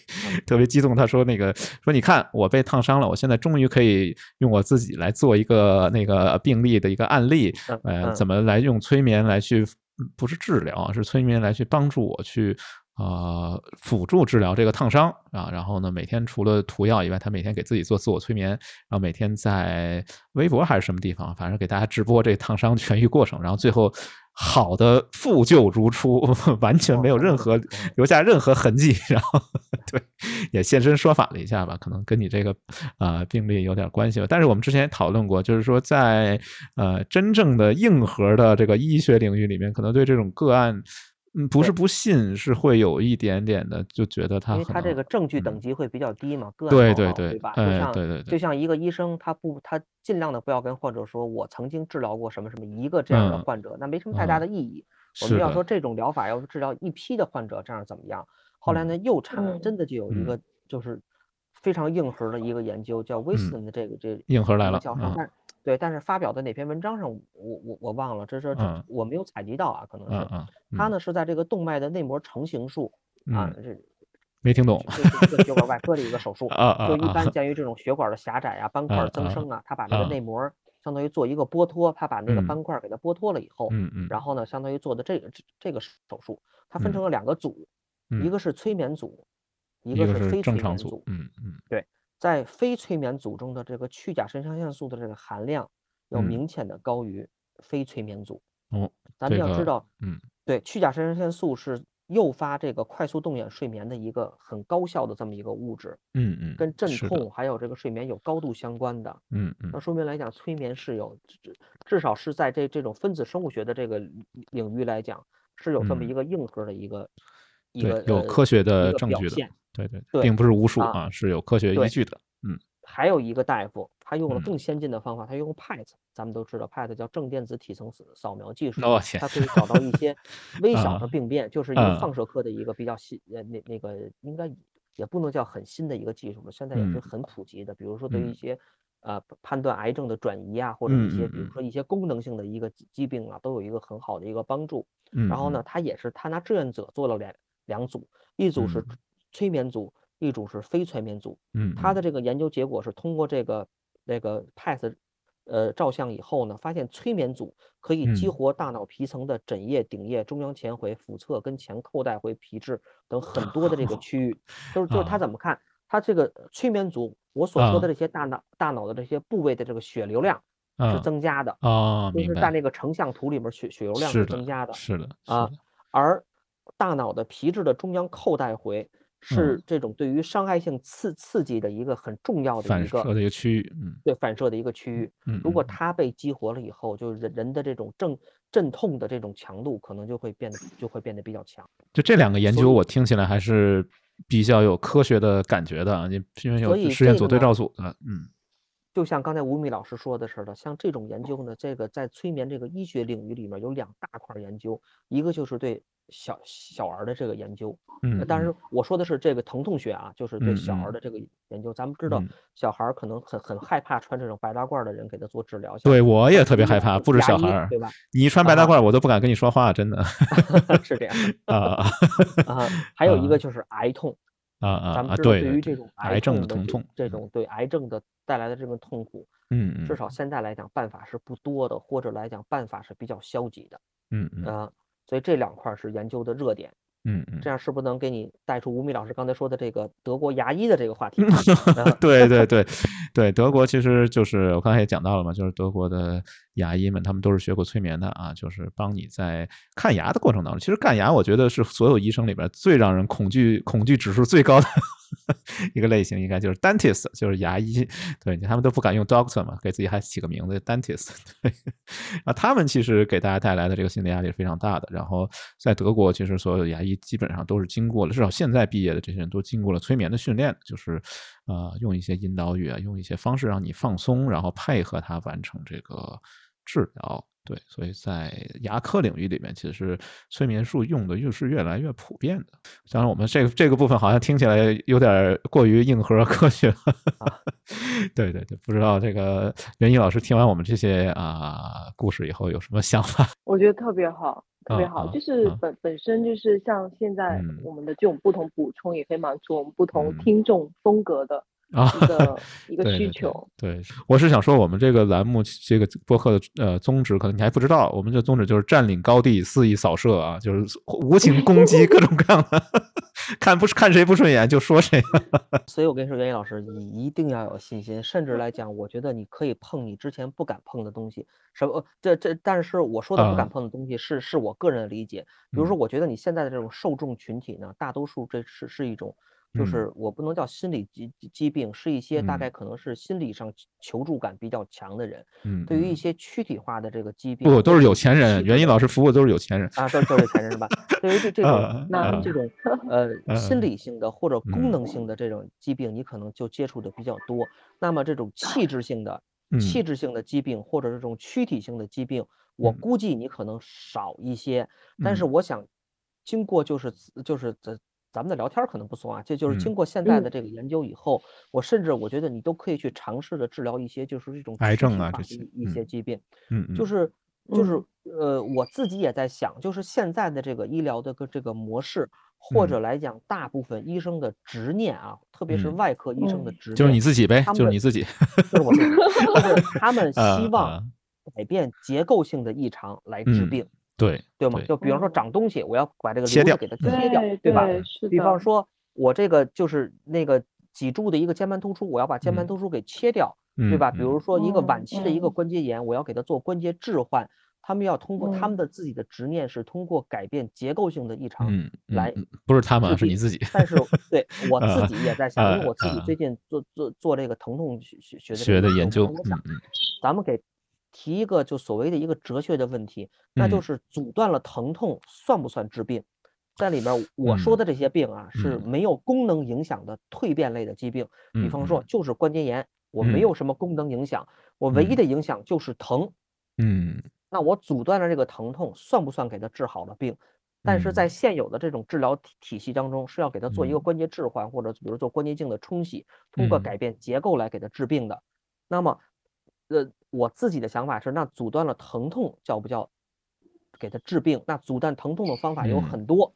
特别激动。他说那个说你看我被烫伤了，我现在终于可以用我自己来做一个那个病例的一个案例，呃，怎么来用催眠来去不是治疗啊，是催眠来去帮助我去。呃，辅助治疗这个烫伤啊，然后呢，每天除了涂药以外，他每天给自己做自我催眠，然后每天在微博还是什么地方，反正给大家直播这烫伤痊愈过程，然后最后好的复旧如初，<laughs> 完全没有任何留下任何痕迹，然后对也现身说法了一下吧，可能跟你这个啊病例有点关系吧。但是我们之前也讨论过，就是说在呃真正的硬核的这个医学领域里面，可能对这种个案。嗯，不是不信，是会有一点点的，就觉得他，因为他这个证据等级会比较低嘛，个案对对对，吧？就像对对对，就像一个医生，他不，他尽量的不要跟患者说，我曾经治疗过什么什么一个这样的患者，那没什么太大的意义。我们要说这种疗法要治疗一批的患者，这样怎么样？后来呢，又查，真的就有一个就是非常硬核的一个研究，叫威斯顿的这个这硬核来了。对，但是发表的哪篇文章上，我我我忘了，这是我没有采集到啊，可能是他呢是在这个动脉的内膜成形术啊，这没听懂，这是血管外科的一个手术啊，就一般鉴于这种血管的狭窄啊、斑块增生啊，他把这个内膜相当于做一个剥脱，他把那个斑块给它剥脱了以后，嗯嗯，然后呢，相当于做的这个这这个手术，它分成了两个组，一个是催眠组，一个是非催眠组，嗯嗯，对。在非催眠组中的这个去甲肾上腺素的这个含量要明显的高于非催眠组。哦，咱们要知道，嗯，对，去甲肾上腺素是诱发这个快速动眼睡眠的一个很高效的这么一个物质。嗯嗯，跟镇痛还有这个睡眠有高度相关的。嗯嗯，那说明来讲，催眠是有至至少是在这这种分子生物学的这个领域来讲，是有这么一个硬核的一个一个有科学的证据的。对对对，并不是巫术啊，是有科学依据的。嗯。还有一个大夫，他用了更先进的方法，他用 PET，咱们都知道 PET 叫正电子体层扫描技术，他可以找到一些微小的病变，就是一个放射科的一个比较新呃那那个应该也不能叫很新的一个技术了，现在也是很普及的。比如说对于一些呃判断癌症的转移啊，或者一些比如说一些功能性的一个疾病啊，都有一个很好的一个帮助。然后呢，他也是他拿志愿者做了两两组，一组是催眠组。一组是非催眠组，嗯，他的这个研究结果是通过这个那个 PET，呃，照相以后呢，发现催眠组可以激活大脑皮层的枕叶、顶叶、中央前回、腹侧跟前扣带回皮质等很多的这个区域，<laughs> 就是就是他怎么看，他这个催眠组，我所说的这些大脑大脑的这些部位的这个血流量是增加的啊，就是在那个成像图里面血血流量是增加的，是的啊，而大脑的皮质的中央扣带回。是这种对于伤害性刺刺激的一个很重要的一个反射的一个区域，嗯，对反射的一个区域，嗯，如果它被激活了以后，就是人人的这种震阵痛的这种强度可能就会变得就会变得比较强。就这两个研究，我听起来还是比较有科学的感觉的，啊因为有实验组对照组的，嗯。就像刚才吴米老师说的似的，像这种研究呢，这个在催眠这个医学领域里面有两大块研究，一个就是对小小儿的这个研究，嗯，但是我说的是这个疼痛学啊，就是对小儿的这个研究。咱们知道，小孩可能很很害怕穿这种白大褂的人给他做治疗。对，我也特别害怕，不止小孩，对吧？你一穿白大褂，我都不敢跟你说话，真的。<laughs> 是这样 <laughs> 啊啊，还有一个就是癌痛。啊啊咱们对于这种癌症的疼痛，这种对癌症的带来的这种痛苦，嗯至少现在来讲办法是不多的，或者来讲办法是比较消极的，嗯嗯啊，所以这两块是研究的热点。嗯嗯，这样是不是能给你带出吴米老师刚才说的这个德国牙医的这个话题？<laughs> 对对对对，德国其实就是我刚才也讲到了嘛，就是德国的牙医们，他们都是学过催眠的啊，就是帮你在看牙的过程当中，其实看牙我觉得是所有医生里边最让人恐惧、恐惧指数最高的。<laughs> 一个类型应该就是 dentist，就是牙医，对，他们都不敢用 doctor 嘛，给自己还起个名字 dentist。<laughs> 对，啊，他们其实给大家带来的这个心理压力是非常大的。然后在德国，其实所有牙医基本上都是经过了，至少现在毕业的这些人都经过了催眠的训练，就是呃，用一些引导语啊，用一些方式让你放松，然后配合他完成这个治疗。对，所以在牙科领域里面，其实催眠术用的又是越来越普遍的。当然，我们这个这个部分好像听起来有点过于硬核科学了。<laughs> 对对对，不知道这个袁一老师听完我们这些啊故事以后有什么想法？<laughs> 我觉得特别好，特别好，就是本本身就是像现在我们的这种不同补充，也可以满足我们不同听众风格的。啊，<laughs> 一个一个需求。对，我是想说，我们这个栏目这个播客的呃宗旨，可能你还不知道，我们这宗旨就是占领高地，肆意扫射啊，就是无情攻击各种各样的，<laughs> 看不看谁不顺眼就说谁。<laughs> 所以我跟你说，袁毅老师，你一定要有信心。甚至来讲，我觉得你可以碰你之前不敢碰的东西。什么？这这，但是我说的不敢碰的东西，是是我个人的理解。比如说，我觉得你现在的这种受众群体呢，大多数这是是一种。就是我不能叫心理疾疾病，是一些大概可能是心理上求助感比较强的人。嗯，对于一些躯体化的这个疾病，不都是有钱人？袁一老师服务都是有钱人啊，都都是有钱人是吧？对于这 <laughs> 这种那这种呃心理性的或者功能性的这种疾病，你可能就接触的比较多。那么这种气质性的气质性的疾病或者这种躯体性的疾病，我估计你可能少一些。但是我想经过就是就是这。咱们的聊天可能不松啊，这就是经过现在的这个研究以后，我甚至我觉得你都可以去尝试着治疗一些就是这种癌症啊这些一些疾病，嗯，就是。就是。呃，我自己也在想，就是现在的这个医疗的个这个模式，或者来讲，大部分医生的执念啊，特别是外科医生的执念，就是你自己呗，就是你自己，就是我自己，就是他们 <laughs> 希望改变结构性的异常来治病。对对吗？就比方说长东西，我要把这个瘤子，给它切掉，对吧？比方说，我这个就是那个脊柱的一个间盘突出，我要把间盘突出给切掉，对吧？比如说一个晚期的一个关节炎，我要给它做关节置换。他们要通过他们的自己的执念，是通过改变结构性的异常来，不是他们，是你自己。但是 <laughs> 对我自己也在想，因为我自己最近做做做这个疼痛学学学的研究，我想，咱们给提一个就所谓的一个哲学的问题，那就是阻断了疼痛算不算治病？在里面我说的这些病啊是没有功能影响的蜕变类的疾病，比方说就是关节炎，我没有什么功能影响，我唯一的影响就是疼，嗯。那我阻断了这个疼痛，算不算给他治好了病？但是在现有的这种治疗体体系当中，是要给他做一个关节置换，或者比如做关节镜的冲洗，通过改变结构来给他治病的。那么，呃，我自己的想法是，那阻断了疼痛叫不叫给他治病？那阻断疼痛的方法有很多。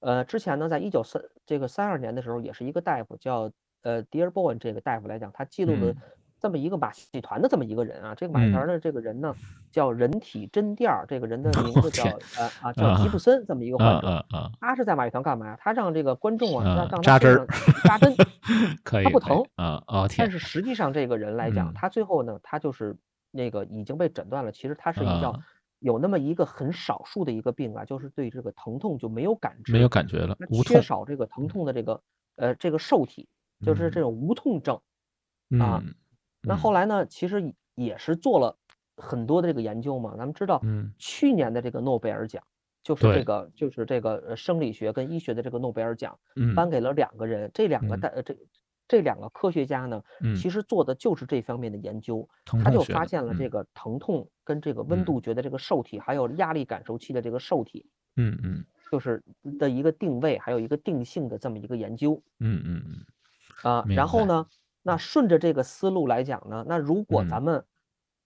呃，之前呢，在一九三这个三二年的时候，也是一个大夫叫呃 Dearborn 这个大夫来讲，他记录了。这么一个马戏团的这么一个人啊，这个马戏团的这个人呢，叫人体针垫这个人的名字叫 <laughs> 呃啊叫吉布森，这么一个患者，他是在马戏团干嘛呀？他让这个观众啊让让扎针扎针，<laughs> 可以，他不疼啊啊，但是。实际上这个人来讲，他最后呢，他就是那个已经被诊断了，其实他是比较有那么一个很少数的一个病啊，就是对这个疼痛就没有感知，没有感觉了，缺少这个疼痛的这个呃这个受体，就是这种无痛症啊。那后来呢？其实也是做了很多的这个研究嘛。咱们知道，去年的这个诺贝尔奖，就是这个就是这个生理学跟医学的这个诺贝尔奖，颁给了两个人。这两个大这这两个科学家呢，其实做的就是这方面的研究。他就发现了这个疼痛跟这个温度觉的这个受体，还有压力感受器的这个受体，嗯嗯，就是的一个定位，还有一个定性的这么一个研究。嗯嗯嗯，啊，然后呢？那顺着这个思路来讲呢，那如果咱们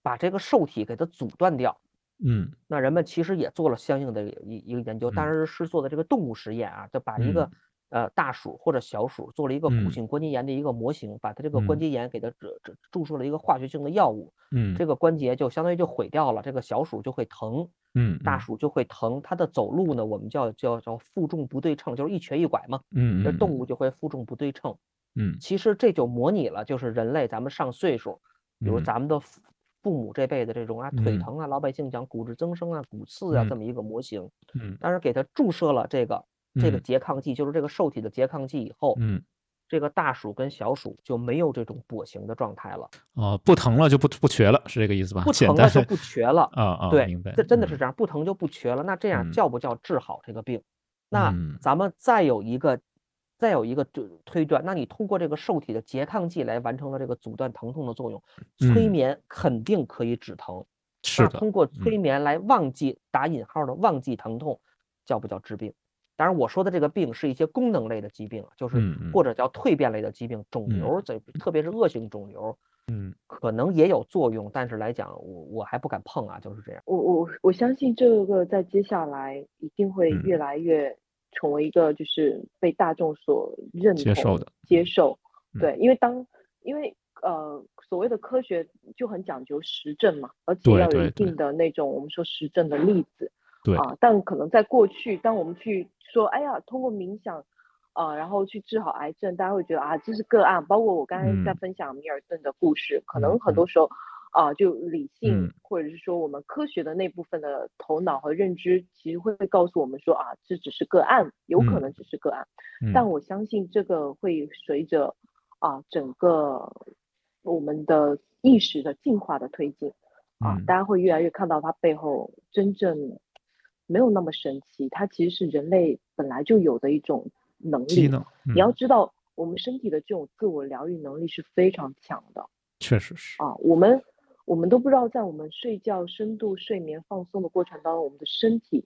把这个受体给它阻断掉，嗯，那人们其实也做了相应的一一个研究，当然是做的这个动物实验啊，就把一个呃大鼠或者小鼠做了一个骨性关节炎的一个模型，把它这个关节炎给它注注注射了一个化学性的药物，嗯，这个关节就相当于就毁掉了，这个小鼠就会疼，嗯，大鼠就会疼，它的走路呢，我们叫叫叫负重不对称，就是一瘸一拐嘛，嗯，这动物就会负重不对称。嗯，其实这就模拟了，就是人类咱们上岁数，比如咱们的父父母这辈的这种啊腿疼啊，老百姓讲骨质增生啊、骨刺啊这么一个模型。嗯，但是给他注射了这个这个拮抗剂，就是这个受体的拮抗剂以后，嗯，这个大鼠跟小鼠就没有这种跛行的状态了。哦，不疼了就不不瘸了，是这个意思吧？不疼了就不瘸了。啊啊，对，明白。这真的是这样，不疼就不瘸了。那这样叫不叫治好这个病？那咱们再有一个。再有一个就推断，那你通过这个受体的拮抗剂来完成了这个阻断疼痛的作用，催眠肯定可以止疼。是通过催眠来忘记打引号的忘记疼痛，叫不叫治病？当然我说的这个病是一些功能类的疾病，就是或者叫蜕变类的疾病，肿瘤这特别是恶性肿瘤，嗯，可能也有作用，但是来讲我我还不敢碰啊，就是这样。我我我相信这个在接下来一定会越来越。成为一个就是被大众所认同、接受的接受，对，因为当因为呃所谓的科学就很讲究实证嘛，而且要有一定的那种我们说实证的例子，对啊，但可能在过去，当我们去说哎呀通过冥想啊，然后去治好癌症，大家会觉得啊这是个案，包括我刚才在分享米尔顿的故事，可能很多时候。啊，就理性，或者是说我们科学的那部分的头脑和认知，其实会告诉我们说啊，这只是个案，有可能只是个案。但我相信这个会随着啊整个我们的意识的进化的推进啊，大家会越来越看到它背后真正没有那么神奇，它其实是人类本来就有的一种能力。你要知道，我们身体的这种自我疗愈能力是非常强的。确实是啊，我们。我们都不知道，在我们睡觉、深度睡眠、放松的过程当中，我们的身体，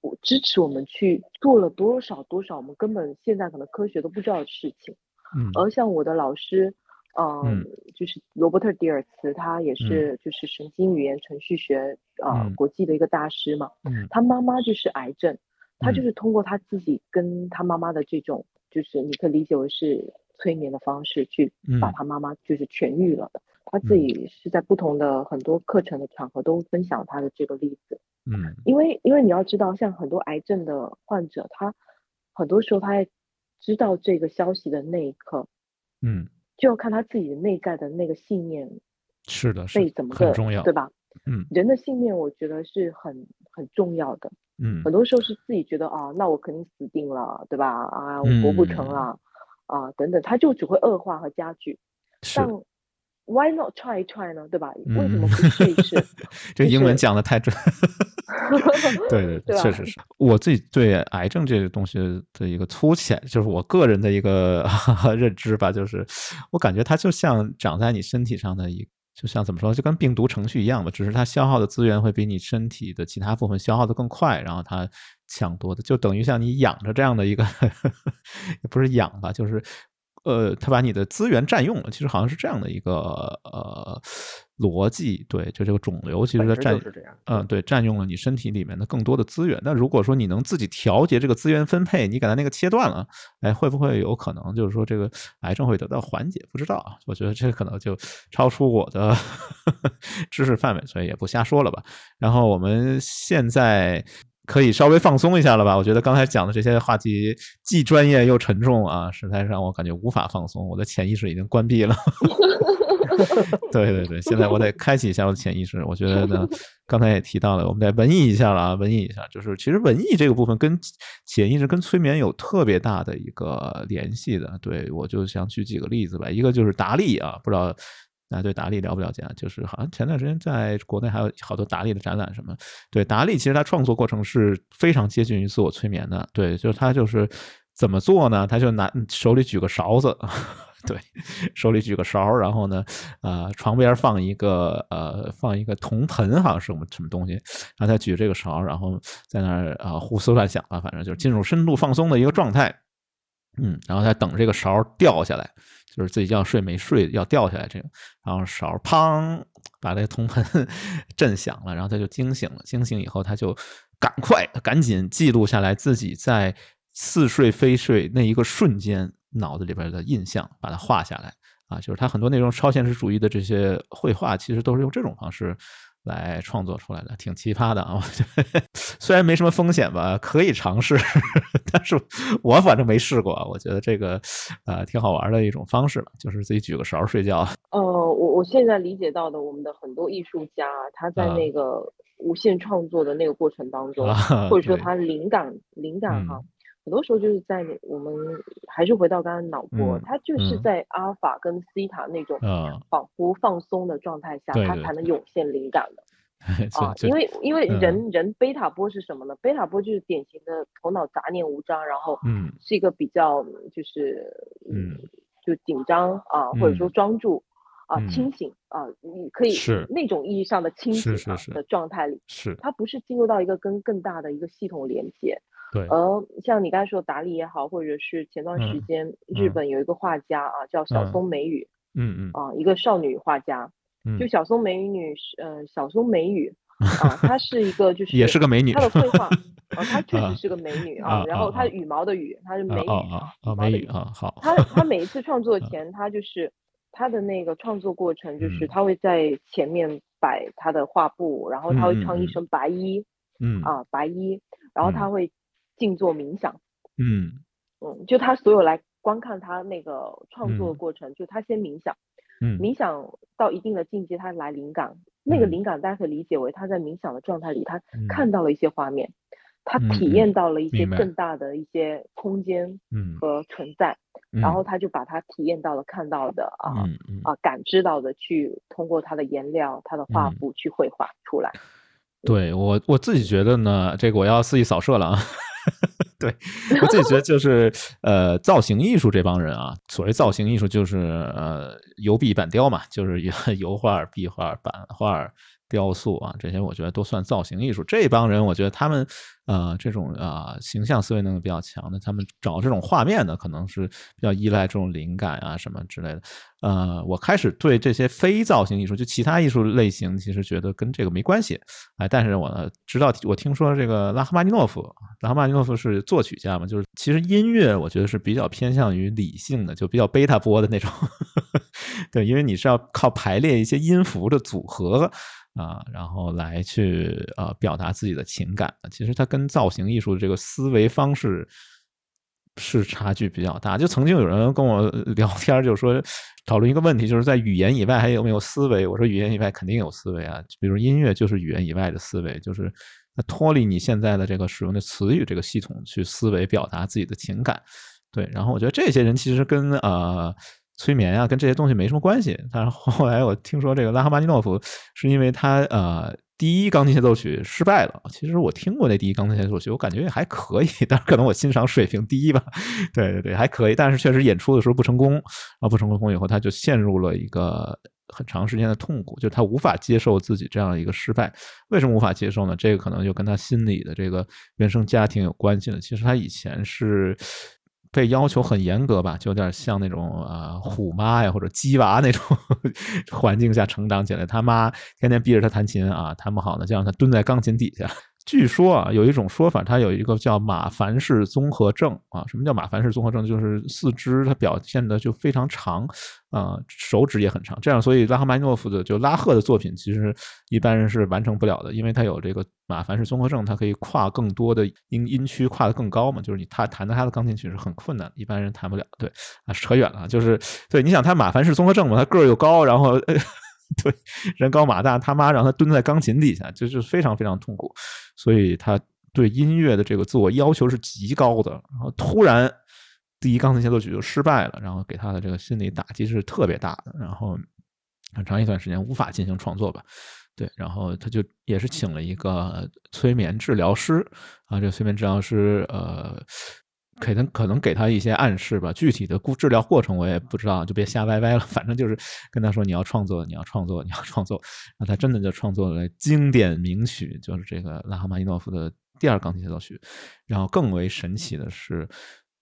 我支持我们去做了多少多少我们根本现在可能科学都不知道的事情。嗯。而像我的老师，嗯，就是罗伯特·迪尔茨，他也是就是神经语言程序学啊国际的一个大师嘛。嗯。他妈妈就是癌症，他就是通过他自己跟他妈妈的这种，就是你可以理解为是催眠的方式，去把他妈妈就是痊愈了的。他自己是在不同的很多课程的场合都分享他的这个例子，嗯，因为因为你要知道，像很多癌症的患者，他很多时候他在知道这个消息的那一刻，嗯，就要看他自己的内在的那个信念，是的，被怎么个重要，对吧？嗯，人的信念我觉得是很很重要的。嗯，很多时候是自己觉得啊，那我肯定死定了，对吧？啊，我活不成了，啊，等等，他就只会恶化和加剧。是。Why not try try 呢？对吧？为什么不试一试？<laughs> 这英文讲的太准。<laughs> 对对对，确实是我自己对癌症这个东西的一个粗浅，就是我个人的一个 <laughs> 认知吧。就是我感觉它就像长在你身体上的一。就像怎么说，就跟病毒程序一样吧，只是它消耗的资源会比你身体的其他部分消耗的更快，然后它抢夺的就等于像你养着这样的一个，也不是养吧，就是。呃，他把你的资源占用了，其实好像是这样的一个呃逻辑，对，就这个肿瘤其实它占，嗯，对，占用了你身体里面的更多的资源。那如果说你能自己调节这个资源分配，你给它那个切断了，哎，会不会有可能就是说这个癌症会得到缓解？不知道啊，我觉得这可能就超出我的 <laughs> 知识范围，所以也不瞎说了吧。然后我们现在。可以稍微放松一下了吧？我觉得刚才讲的这些话题既专业又沉重啊，实在是让我感觉无法放松。我的潜意识已经关闭了。<laughs> 对对对，现在我得开启一下我的潜意识。我觉得呢，刚才也提到了，我们得文艺一下了啊，文艺一下。就是其实文艺这个部分跟潜意识、跟催眠有特别大的一个联系的。对我就想举几个例子吧，一个就是达利啊，不知道。那对达利了不了解啊？就是好像前段时间在国内还有好多达利的展览什么。对达利，其实他创作过程是非常接近于自我催眠的。对，就是他就是怎么做呢？他就拿手里举个勺子，<laughs> 对，手里举个勺，然后呢，呃，床边放一个呃放一个铜盆，好像是什么什么东西，然后他举这个勺，然后在那儿啊胡思乱想啊，反正就是进入深度放松的一个状态。嗯，然后他等这个勺掉下来。就是自己要睡没睡要掉下来这个，然后勺砰把那个铜盆 <laughs> 震响了，然后他就惊醒了。惊醒以后，他就赶快赶紧记录下来自己在似睡非睡那一个瞬间脑子里边的印象，把它画下来啊。就是他很多那种超现实主义的这些绘画，其实都是用这种方式。来创作出来的，挺奇葩的啊！<laughs> 虽然没什么风险吧，可以尝试，<laughs> 但是我反正没试过。我觉得这个呃挺好玩的一种方式吧，就是自己举个勺睡觉。呃，我我现在理解到的，我们的很多艺术家他在那个无限创作的那个过程当中，或者说他灵感灵感哈。很多时候就是在我们还是回到刚刚脑波，它就是在阿尔法跟西塔那种仿佛放松的状态下，它才能涌现灵感的。<laughs> 啊。因为因为人人贝塔波是什么呢？贝塔波就是典型的头脑杂念无章，然后嗯。是一个比较就是嗯就紧张啊，或者说专注啊，清醒啊，你可以是那种意义上的清醒的状态里，是。它不是进入到一个跟更大的一个系统连接。对，而像你刚才说达利也好，或者是前段时间日本有一个画家啊，叫小松美羽，嗯嗯，啊，一个少女画家，就小松美女是，呃，小松美羽啊，她是一个就是也是个美女，她的绘画，啊，她 <laughs> 确实是个美女啊，然后她羽毛的羽，她是美女啊，美女啊，好，她她。<laughs> 每一次创作前，她就是她的那个创作过程，就是她会在前面摆她的画布，然后她会穿一身白衣，嗯。啊，白衣，然后她会。静坐冥想，嗯。嗯，就他所有来观看他那个创作的过程，就他先冥想，嗯，冥想到一定的境界，他来灵感，那个灵感大家可以理解为他在冥想的状态里，他看到了一些画面，他体验到了一些更。大的一些空间和存在，然后他就把他体验到的、看到的啊啊感知到的，去通过他的颜料、他的画布去绘画出来。对我我自己觉得呢，这个我要肆意扫射了啊。<laughs> 对我自己觉得就是，呃，造型艺术这帮人啊，所谓造型艺术就是呃，油壁板雕嘛，就是 <laughs> 油画、壁画、版画。雕塑啊，这些我觉得都算造型艺术。这帮人，我觉得他们，呃，这种啊形象思维能力比较强的，他们找这种画面呢，可能是比较依赖这种灵感啊什么之类的。呃，我开始对这些非造型艺术，就其他艺术类型，其实觉得跟这个没关系。哎，但是我呢，知道我听说这个拉赫玛尼诺夫，拉赫玛尼诺夫是作曲家嘛，就是其实音乐我觉得是比较偏向于理性的，就比较贝塔波的那种。<laughs> 对，因为你是要靠排列一些音符的组合。啊，然后来去呃表达自己的情感，其实它跟造型艺术的这个思维方式是差距比较大。就曾经有人跟我聊天，就说讨论一个问题，就是在语言以外还有没有思维？我说语言以外肯定有思维啊，比如音乐就是语言以外的思维，就是脱离你现在的这个使用的词语这个系统去思维表达自己的情感。对，然后我觉得这些人其实跟呃。催眠啊，跟这些东西没什么关系。但是后来我听说，这个拉赫曼尼诺夫是因为他呃第一钢琴协奏曲失败了。其实我听过那第一钢琴协奏曲，我感觉也还可以，但是可能我欣赏水平低吧。对对对，还可以，但是确实演出的时候不成功。啊，不成功以后，他就陷入了一个很长时间的痛苦，就他无法接受自己这样一个失败。为什么无法接受呢？这个可能就跟他心里的这个原生家庭有关系了。其实他以前是。被要求很严格吧，就有点像那种呃虎妈呀或者鸡娃那种 <laughs> 环境下成长起来。他妈天天逼着他弹琴啊，弹不好呢就让他蹲在钢琴底下。据说啊，有一种说法，他有一个叫马凡氏综合症啊。什么叫马凡氏综合症？就是四肢它表现的就非常长，啊，手指也很长。这样，所以拉赫曼诺夫的就拉赫的作品，其实一般人是完成不了的，因为他有这个马凡氏综合症，他可以跨更多的音音区，跨得更高嘛。就是你他弹的他的钢琴曲是很困难，一般人弹不了。对啊，扯远了，就是对，你想他马凡氏综合症嘛，他个儿又高，然后 <laughs> 对人高马大，他妈让他蹲在钢琴底下，就是非常非常痛苦。所以他对音乐的这个自我要求是极高的，然后突然第一钢琴协奏曲就失败了，然后给他的这个心理打击是特别大的，然后很长一段时间无法进行创作吧。对，然后他就也是请了一个催眠治疗师啊，这个催眠治疗师呃。可能可能给他一些暗示吧，具体的治治疗过程我也不知道，就别瞎歪歪了。反正就是跟他说你要创作，你要创作，你要创作。那他真的就创作了经典名曲，就是这个拉赫玛尼诺夫的第二钢琴协奏曲。然后更为神奇的是，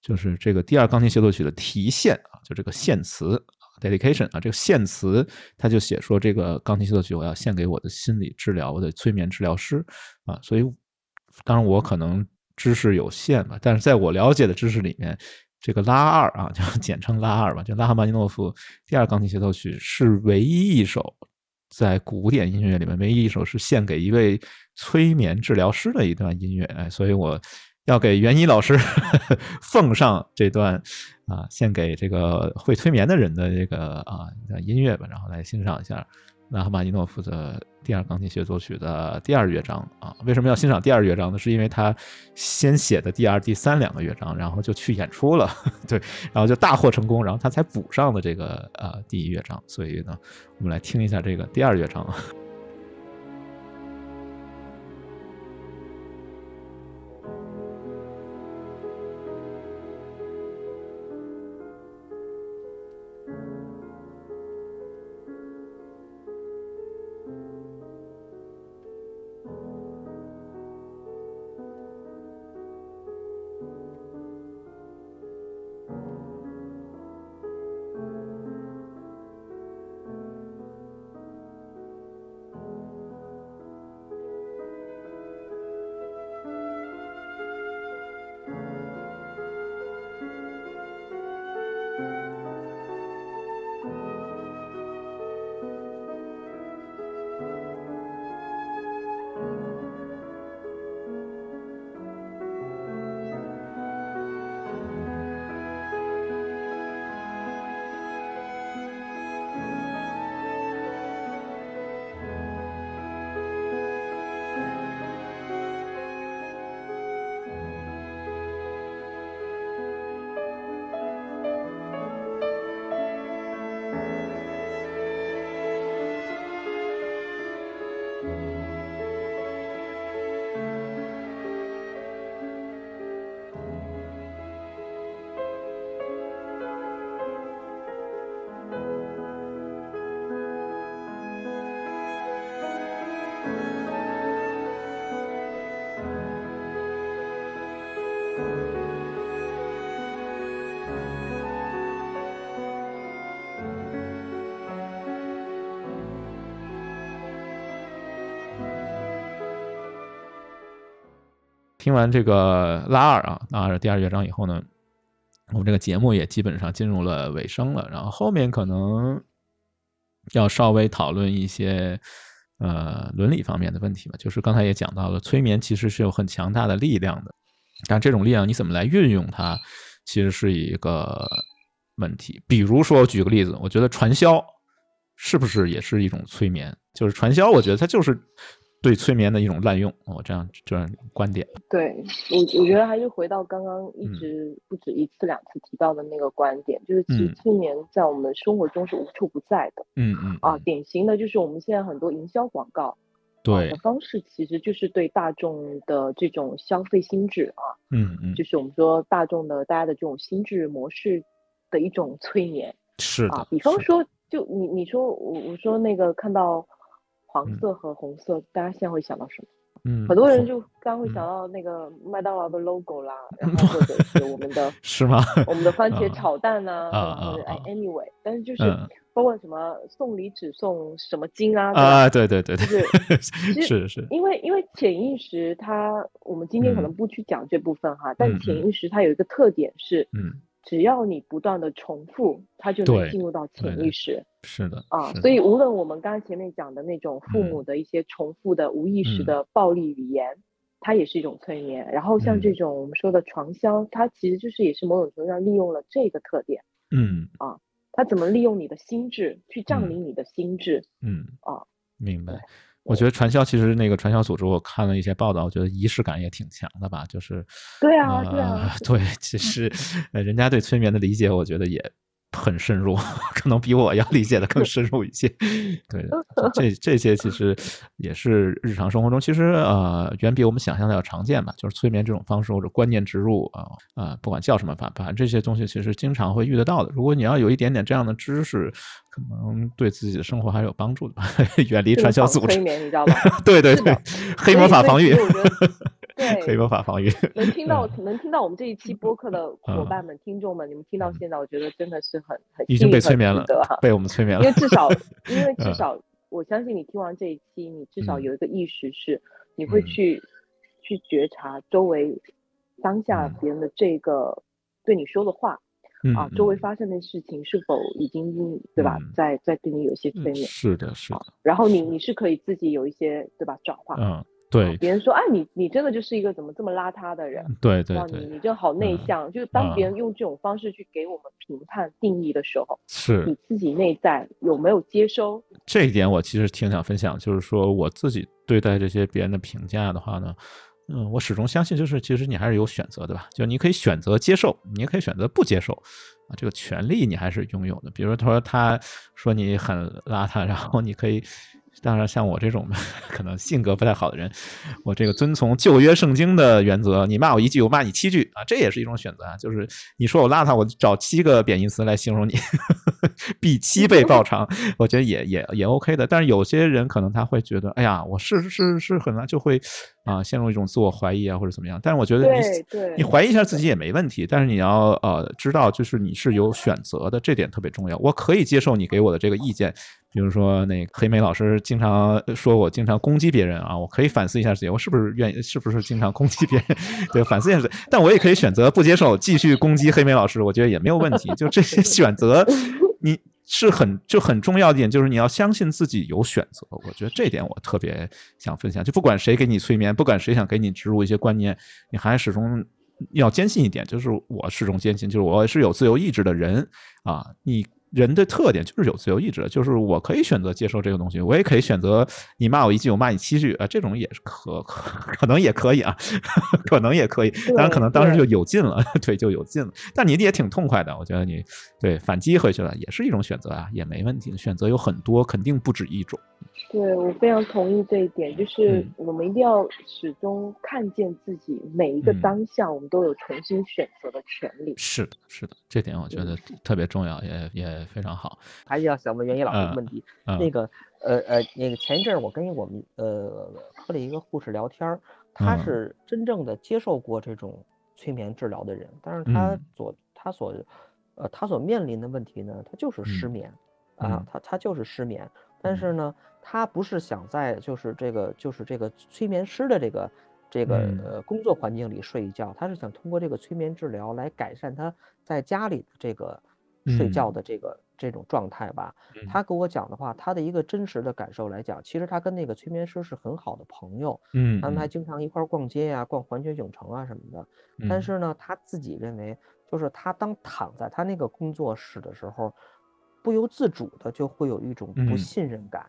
就是这个第二钢琴协奏曲的题献啊，就这个献词 dedication 啊，这个献词他就写说这个钢琴协奏曲我要献给我的心理治疗我的催眠治疗师啊。所以当然我可能。知识有限吧，但是在我了解的知识里面，这个拉二啊，<laughs> 就简称拉二吧，就拉赫曼尼诺夫第二钢琴协奏曲是唯一一首在古典音乐里面唯一一首是献给一位催眠治疗师的一段音乐，哎，所以我要给袁一老师 <laughs> 奉上这段啊，献给这个会催眠的人的这个啊音乐吧，然后来欣赏一下。拉赫曼尼诺夫的第二钢琴协奏曲的第二乐章啊，为什么要欣赏第二乐章呢？是因为他先写的第二、第三两个乐章，然后就去演出了，<laughs> 对，然后就大获成功，然后他才补上的这个呃第一乐章。所以呢，我们来听一下这个第二乐章。听完这个拉二啊，拉二第二乐章以后呢，我们这个节目也基本上进入了尾声了。然后后面可能要稍微讨论一些呃伦理方面的问题吧。就是刚才也讲到了，催眠其实是有很强大的力量的，但这种力量你怎么来运用它，其实是一个问题。比如说，举个例子，我觉得传销是不是也是一种催眠？就是传销，我觉得它就是对催眠的一种滥用。我这样这样观点。对我，我觉得还是回到刚刚一直不止一次两次提到的那个观点，就是其实催眠在我们生活中是无处不在的。嗯嗯。啊，典型的就是我们现在很多营销广告。对的方式其实就是对大众的这种消费心智啊，嗯嗯，就是我们说大众的大家的这种心智模式的一种催眠，是啊。比方说，就你你说我我说那个看到黄色和红色，大家现在会想到什么？嗯，很多人就刚会想到那个麦当劳的 logo 啦，<laughs> 然后或者是我们的 <laughs> 是吗？我们的番茄炒蛋呐，啊啊，anyway，但是就是包括什么送礼只送什么金啊，啊，对对对对，是是是，因为因为潜意识它，我们今天可能不去讲这部分哈，但潜意识它有一个特点是，嗯。只要你不断的重复，它就能进入到潜意识。是的啊，所以无论我们刚刚前面讲的那种父母的一些重复的无意识的暴力语言，它也是一种催眠。然后像这种我们说的传销，它其实就是也是某种程度上利用了这个特点。嗯啊，它怎么利用你的心智去占领你的心智？嗯啊，明白。我觉得传销其实那个传销组织，我看了一些报道，我觉得仪式感也挺强的吧。就是对啊，对啊，<laughs> 对，其实人家对催眠的理解，我觉得也很深入，<laughs> 可能比我要理解的更深入一些。<laughs> 对，这这些其实也是日常生活中，其实呃远比我们想象的要常见吧。就是催眠这种方式或者观念植入啊啊，不管叫什么反，反正这些东西其实经常会遇得到的。如果你要有一点点这样的知识。可能对自己的生活还是有帮助的吧，<laughs> 远离传销组织。催眠，你知道吧？对对对，黑魔法防御。<laughs> 对，黑魔法防御。能听到能听到我们这一期播客的伙伴们、听众们，你们听到现在，我觉得真的是很很已经被催眠了，被我们催眠了。因为至少，因为 <laughs> 至少，我相信你听完这一期，你至少有一个意识是，你会去去觉察周围当下别人的这个对你说的话。啊，周围发生的事情是否已经对吧，在在对你有些催眠？是的，是的。然后你你是可以自己有一些对吧转化？嗯，对。别人说，哎，你你真的就是一个怎么这么邋遢的人？对对对。你你就好内向，就是当别人用这种方式去给我们评判定义的时候，是你自己内在有没有接收？这一点我其实挺想分享，就是说我自己对待这些别人的评价的话呢。嗯，我始终相信，就是其实你还是有选择，的吧？就你可以选择接受，你也可以选择不接受，啊，这个权利你还是拥有的。比如他说他说你很邋遢，然后你可以。当然，像我这种 <laughs> 可能性格不太好的人，我这个遵从旧约圣经的原则，你骂我一句，我骂你七句啊，这也是一种选择啊。就是你说我邋遢，我找七个贬义词来形容你，<laughs> 比七倍报偿，我觉得也也也 OK 的。但是有些人可能他会觉得，哎呀，我是是是很难，就会啊陷入一种自我怀疑啊或者怎么样。但是我觉得你你怀疑一下自己也没问题，但是你要呃知道，就是你是有选择的，这点特别重要。我可以接受你给我的这个意见。比如说，那黑莓老师经常说我经常攻击别人啊，我可以反思一下自己，我是不是愿意，是不是经常攻击别人？<laughs> 对，反思一下自己。但我也可以选择不接受，继续攻击黑莓老师，我觉得也没有问题。就这些选择，<laughs> 你是很就很重要一点，就是你要相信自己有选择。我觉得这点我特别想分享。就不管谁给你催眠，不管谁想给你植入一些观念，你还始终要坚信一点，就是我始终坚信，就是我是有自由意志的人啊，你。人的特点就是有自由意志，就是我可以选择接受这个东西，我也可以选择你骂我一句，我骂你七句啊，这种也是可可可能也可以啊，<laughs> 可能也可以，当然可能当时就有劲了，<laughs> 对，就有劲了。但你也挺痛快的，我觉得你对反击回去了也是一种选择啊，也没问题，选择有很多，肯定不止一种。对我非常同意这一点，就是我们一定要始终看见自己每一个当下，我们都有重新选择的权利。是的，是的，这点我觉得特别重要，也也非常好。还是要想问袁一老师一个问题，那个呃呃，那个前一阵我跟我们呃科里一个护士聊天，他是真正的接受过这种催眠治疗的人，但是他所他所呃他所面临的问题呢，他就是失眠啊，他他就是失眠。但是呢，他不是想在就是这个就是这个催眠师的这个这个呃工作环境里睡一觉，他是想通过这个催眠治疗来改善他在家里的这个睡觉的这个这种状态吧。他跟我讲的话，他的一个真实的感受来讲，其实他跟那个催眠师是很好的朋友，嗯，他们还。经常一块逛街呀、逛环球影城啊什么的。但是呢，他自己认为就是他当躺在他那个工作室的时候，不由自主的就会有一种不信任感，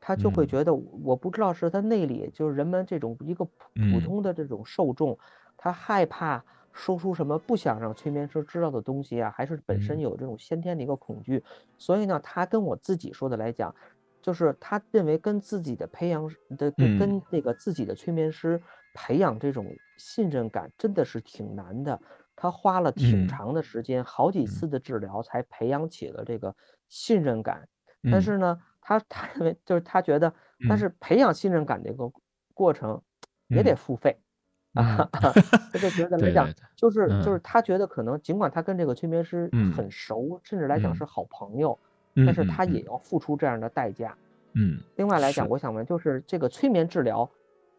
他就会觉得我不知道是他内里就是人们这种一个普通的这种受众，他害怕说出什么不想让催眠师知道的东西啊，还是本身有这种先天的一个恐惧，所以呢，他跟我自己说的来讲，就是他认为跟自己的培养的跟那个自己的催眠师培养这种信任感真的是挺难的。他花了挺长的时间，好几次的治疗才培养起了这个信任感。但是呢，他他认为就是他觉得，但是培养信任感这个过程也得付费 <laughs> 啊。<laughs> 他就觉得 <laughs> 来讲，就是就是他觉得可能尽管他跟这个催眠师很熟，甚至来讲是好朋友，但是他也要付出这样的代价。嗯。另外来讲，我想问，就是这个催眠治疗。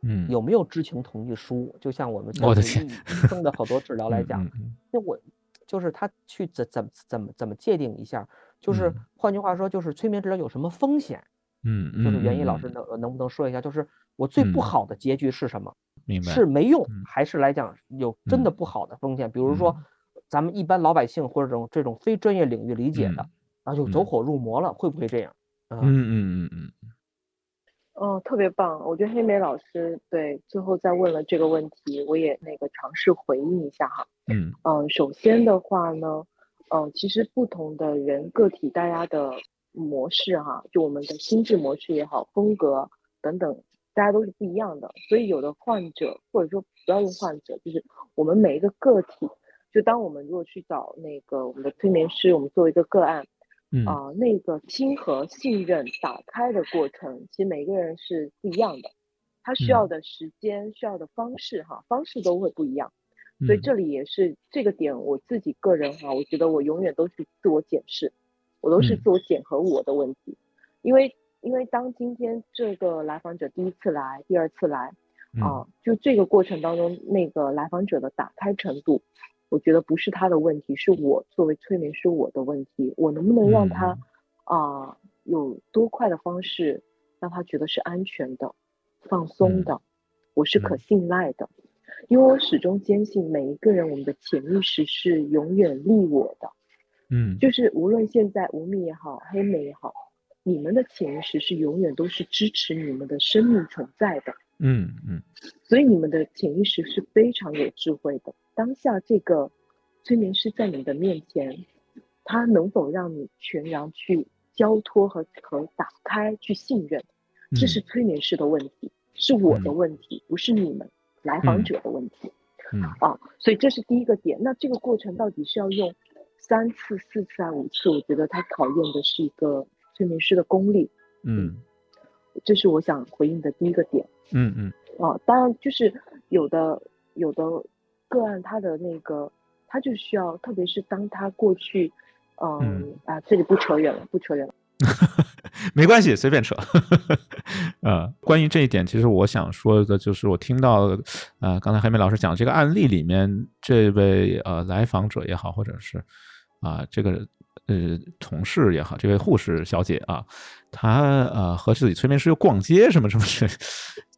嗯，有没有知情同意书？就像我们我的天，医生的好多治疗来讲，那我就是他去怎怎怎么怎么界定一下？就是换句话说，就是催眠治疗有什么风险？嗯就是袁毅老师能能不能说一下？就是我最不好的结局是什么？明白？是没用，还是来讲有真的不好的风险？比如说，咱们一般老百姓或者这种这种非专业领域理解的，然后就走火入魔了，会不会这样？嗯嗯嗯嗯。哦，特别棒！我觉得黑莓老师对最后再问了这个问题，我也那个尝试回应一下哈。嗯嗯，首先的话呢，嗯，其实不同的人个体大家的模式哈，就我们的心智模式也好，风格等等，大家都是不一样的。所以有的患者或者说不要用患者，就是我们每一个个体，就当我们如果去找那个我们的催眠师，我们做一个个案。啊，那个亲和、信任、打开的过程，其实每个人是不一样的，他需要的时间、需要的方式，哈，方式都会不一样。所以这里也是这个点，我自己个人哈，我觉得我永远都是自我检视，我都是自我检核我的问题，因为因为当今天这个来访者第一次来、第二次来，啊，就这个过程当中，那个来访者的打开程度。我觉得不是他的问题，是我作为催眠师我的问题。我能不能让他啊有多快的方式让他觉得是安全的、放松的，我是可信赖的？因为我始终坚信每一个人我们的潜意识是永远利我的。嗯，就是无论现在无名也好，黑莓也好，你们的潜意识是永远都是支持你们的生命存在的。嗯嗯，所以你们的潜意识是非常有智慧的。当下这个催眠师在你的面前，他能否让你全然去交托和和打开去信任？这是催眠师的问题，是我的问题，不是你们来访者的问题。嗯啊，所以这是第一个点。那这个过程到底是要用三次、四次还是五次？我觉得它考验的是一个催眠师的功力。嗯，这是我想回应的第一个点。嗯嗯。啊，当然就是有的有的。个案他的那个，他就需要，特别是当他过去，嗯啊，这里不扯远了，不扯远了，<laughs> 没关系，随便扯。<laughs> 呃，关于这一点，其实我想说的就是，我听到，呃，刚才黑妹老师讲这个案例里面，这位呃来访者也好，或者是啊这个呃同事也好，这位护士小姐啊，她呃和自己催眠师又逛街什么什么的。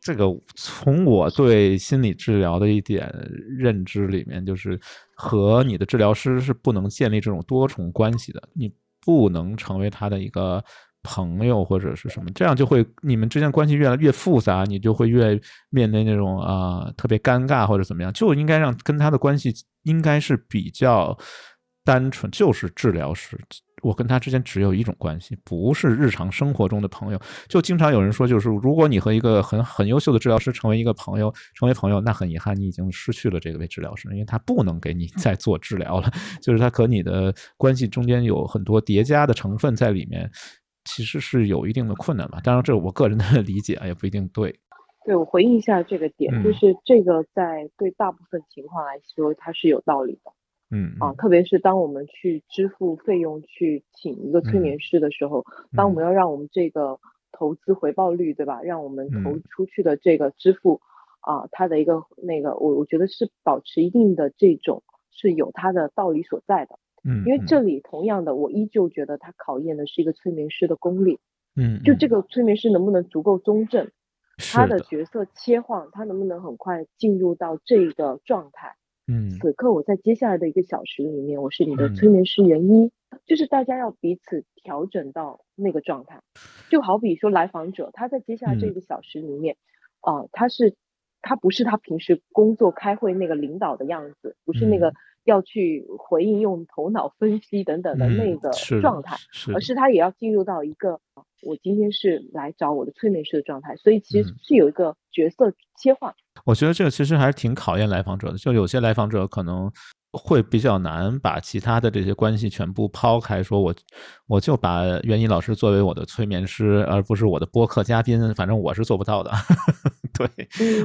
这个从我对心理治疗的一点认知里面，就是和你的治疗师是不能建立这种多重关系的，你不能成为他的一个朋友或者是什么，这样就会你们之间关系越来越复杂，你就会越面临那种啊特别尴尬或者怎么样，就应该让跟他的关系应该是比较单纯，就是治疗师。我跟他之间只有一种关系，不是日常生活中的朋友。就经常有人说，就是如果你和一个很很优秀的治疗师成为一个朋友，成为朋友，那很遗憾，你已经失去了这位治疗师，因为他不能给你再做治疗了。<laughs> 就是他和你的关系中间有很多叠加的成分在里面，其实是有一定的困难吧。当然，这是我个人的 <laughs> 理解，也不一定对。对我回应一下这个点，就是这个在对大部分情况来说，它是有道理的。嗯啊，特别是当我们去支付费用去请一个催眠师的时候，当我们要让我们这个投资回报率，对吧？让我们投出去的这个支付啊，它的一个那个，我我觉得是保持一定的这种是有它的道理所在的。嗯，因为这里同样的，我依旧觉得它考验的是一个催眠师的功力。嗯，就这个催眠师能不能足够中正，他的角色切换，他能不能很快进入到这个状态？嗯，此刻我在接下来的一个小时里面，我是你的催眠师袁一，就是大家要彼此调整到那个状态，就好比说来访者他在接下来这个小时里面，啊，他是他不是他平时工作开会那个领导的样子，不是那个。要去回应用头脑分析等等的那个状态，而是他也要进入到一个我今天是来找我的催眠师的状态，所以其实是有一个角色切换。我觉得这个其实还是挺考验来访者的，就有些来访者可能。会比较难把其他的这些关系全部抛开，说我我就把袁一老师作为我的催眠师，而不是我的播客嘉宾，反正我是做不到的。<laughs> 对，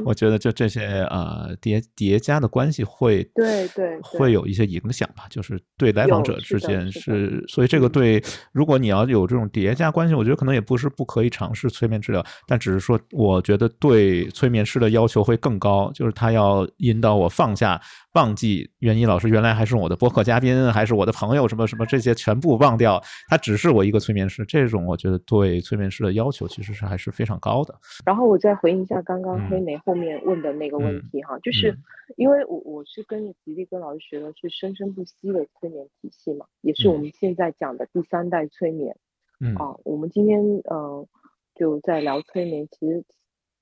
我觉得就这些呃叠叠加的关系会对对会有一些影响吧，就是对来访者之间是，所以这个对，如果你要有这种叠加关系，我觉得可能也不是不可以尝试催眠治疗，但只是说我觉得对催眠师的要求会更高，就是他要引导我放下。忘记袁一老师原来还是我的播客嘉宾，还是我的朋友，什么什么这些全部忘掉，他只是我一个催眠师。这种我觉得对催眠师的要求其实是还是非常高的。然后我再回应一下刚刚黑莓后面问的那个问题哈，就是因为我我是跟着吉利跟老师学的是生生不息的催眠体系嘛，也是我们现在讲的第三代催眠。嗯啊，我们今天呃就在聊催眠，其实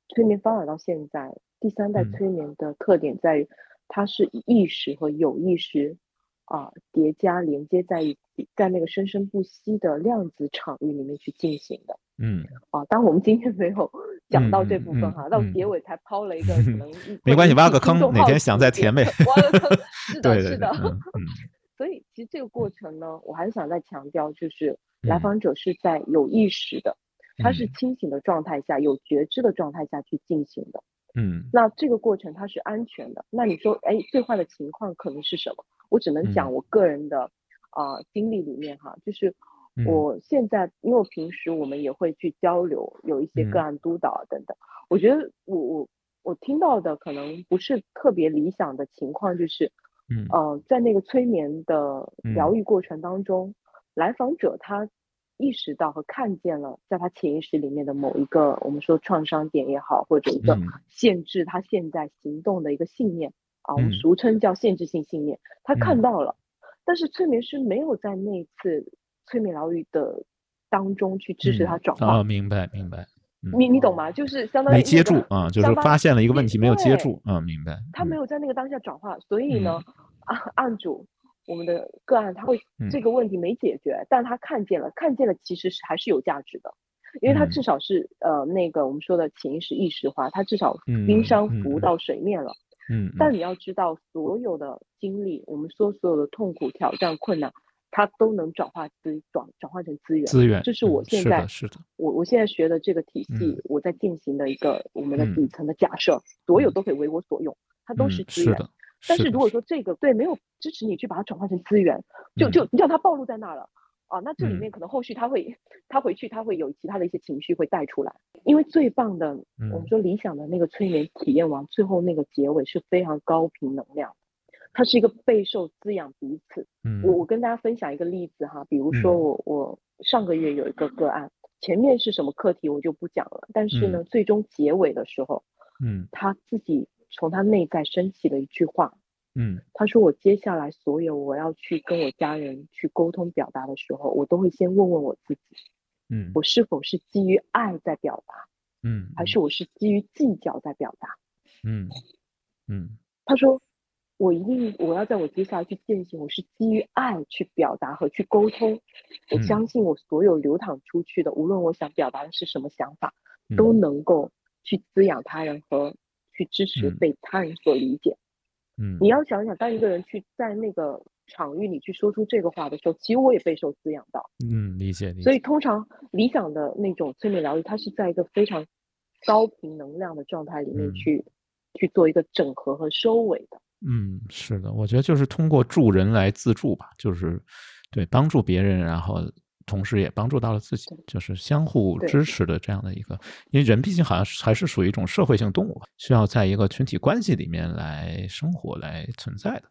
催眠发展到现在，第三代催眠的特点在于。它是意识和有意识啊叠加连接在一起，在那个生生不息的量子场域里面去进行的。嗯，啊，但我们今天没有讲到这部分哈，到结尾才抛了一个可能没关系，挖个坑，哪天想再填呗。挖个坑，是的，<laughs> 是的。嗯。所以其实这个过程呢，我还是想再强调，就是来访者是在有意识的，他是清醒的状态下，有觉知的状态下去进行的。嗯，那这个过程它是安全的。那你说，哎，最坏的情况可能是什么？我只能讲我个人的啊经历里面哈，就是我现在因为平时我们也会去交流，有一些个案督导等等。我觉得我我我听到的可能不是特别理想的情况，就是嗯呃，在那个催眠的疗愈过程当中，来访者他。意识到和看见了，在他潜意识里面的某一个，我们说创伤点也好，或者一个限制他现在行动的一个信念啊，我们俗称叫限制性信念。他看到了，但是催眠师没有在那次催眠疗愈的当中去支持他转化。啊，明白明白。你你懂吗？就是相当于没接住啊，就是发现了一个问题没有接住啊，明白。他没有在那个当下转化，所以呢，案案主。我们的个案他会这个问题没解决，但他看见了，看见了其实是还是有价值的，因为他至少是呃那个我们说的潜意识意识化，他至少冰山浮到水面了。嗯。但你要知道，所有的经历，我们说所有的痛苦、挑战、困难，它都能转化资转转化成资源。资源。这是我现在是的。我我现在学的这个体系，我在进行的一个我们的底层的假设，所有都可以为我所用，它都是资源。是的。但是如果说这个对没有支持你去把它转化成资源，就就你让它暴露在那了啊，那这里面可能后续他会他回去他会有其他的一些情绪会带出来，因为最棒的我们说理想的那个催眠体验完最后那个结尾是非常高频能量，它是一个备受滋养彼此。嗯。我我跟大家分享一个例子哈，比如说我我上个月有一个个案，前面是什么课题我就不讲了，但是呢最终结尾的时候，嗯，他自己。从他内在升起的一句话，嗯，他说：“我接下来所有我要去跟我家人去沟通表达的时候，我都会先问问我自己，嗯，我是否是基于爱在表达，嗯，还是我是基于计较在表达，嗯嗯。”他说：“我一定我要在我接下来去践行，我是基于爱去表达和去沟通。我相信我所有流淌出去的，无论我想表达的是什么想法，都能够去滋养他人和。”去支持被他人所理解，嗯，你要想想，当一个人去在那个场域里去说出这个话的时候，其实我也备受滋养到，嗯，理解。所以通常理想的那种催眠疗愈，它是在一个非常高频能量的状态里面去去做一个整合和收尾的。嗯，是的，我觉得就是通过助人来自助吧，就是对帮助别人，然后。同时也帮助到了自己，就是相互支持的这样的一个，因为人毕竟好像还是属于一种社会性动物，需要在一个群体关系里面来生活、来存在的。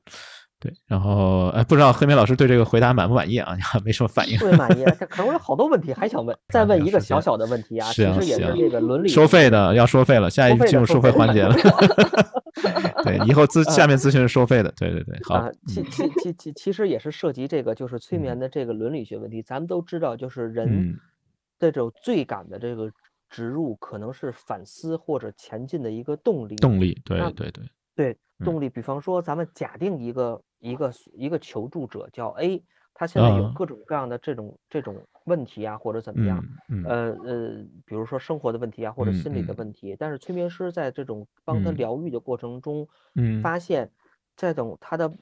对，然后哎，不知道黑莓老师对这个回答满不满意啊？<laughs> 没什么反应。特别满意，可能我有好多问题还想问，<laughs> 再问一个小小的问题啊，其实也是这个伦理收费的要收费了，下一进入收费环节了。<laughs> 对，以后咨下面咨询是收费的。对对对，好。其其其其其实也是涉及这个，就是催眠的这个伦理学问题。咱们都知道，就是人的这种罪感的这个植入，可能是反思或者前进的一个动力。动力，对对对对，动力。比方说，咱们假定一个一个一个求助者叫 A。他现在有各种各样的这种这种问题啊，或者怎么样，呃呃，比如说生活的问题啊，或者心理的问题。但是催眠师在这种帮他疗愈的过程中，发现这种他的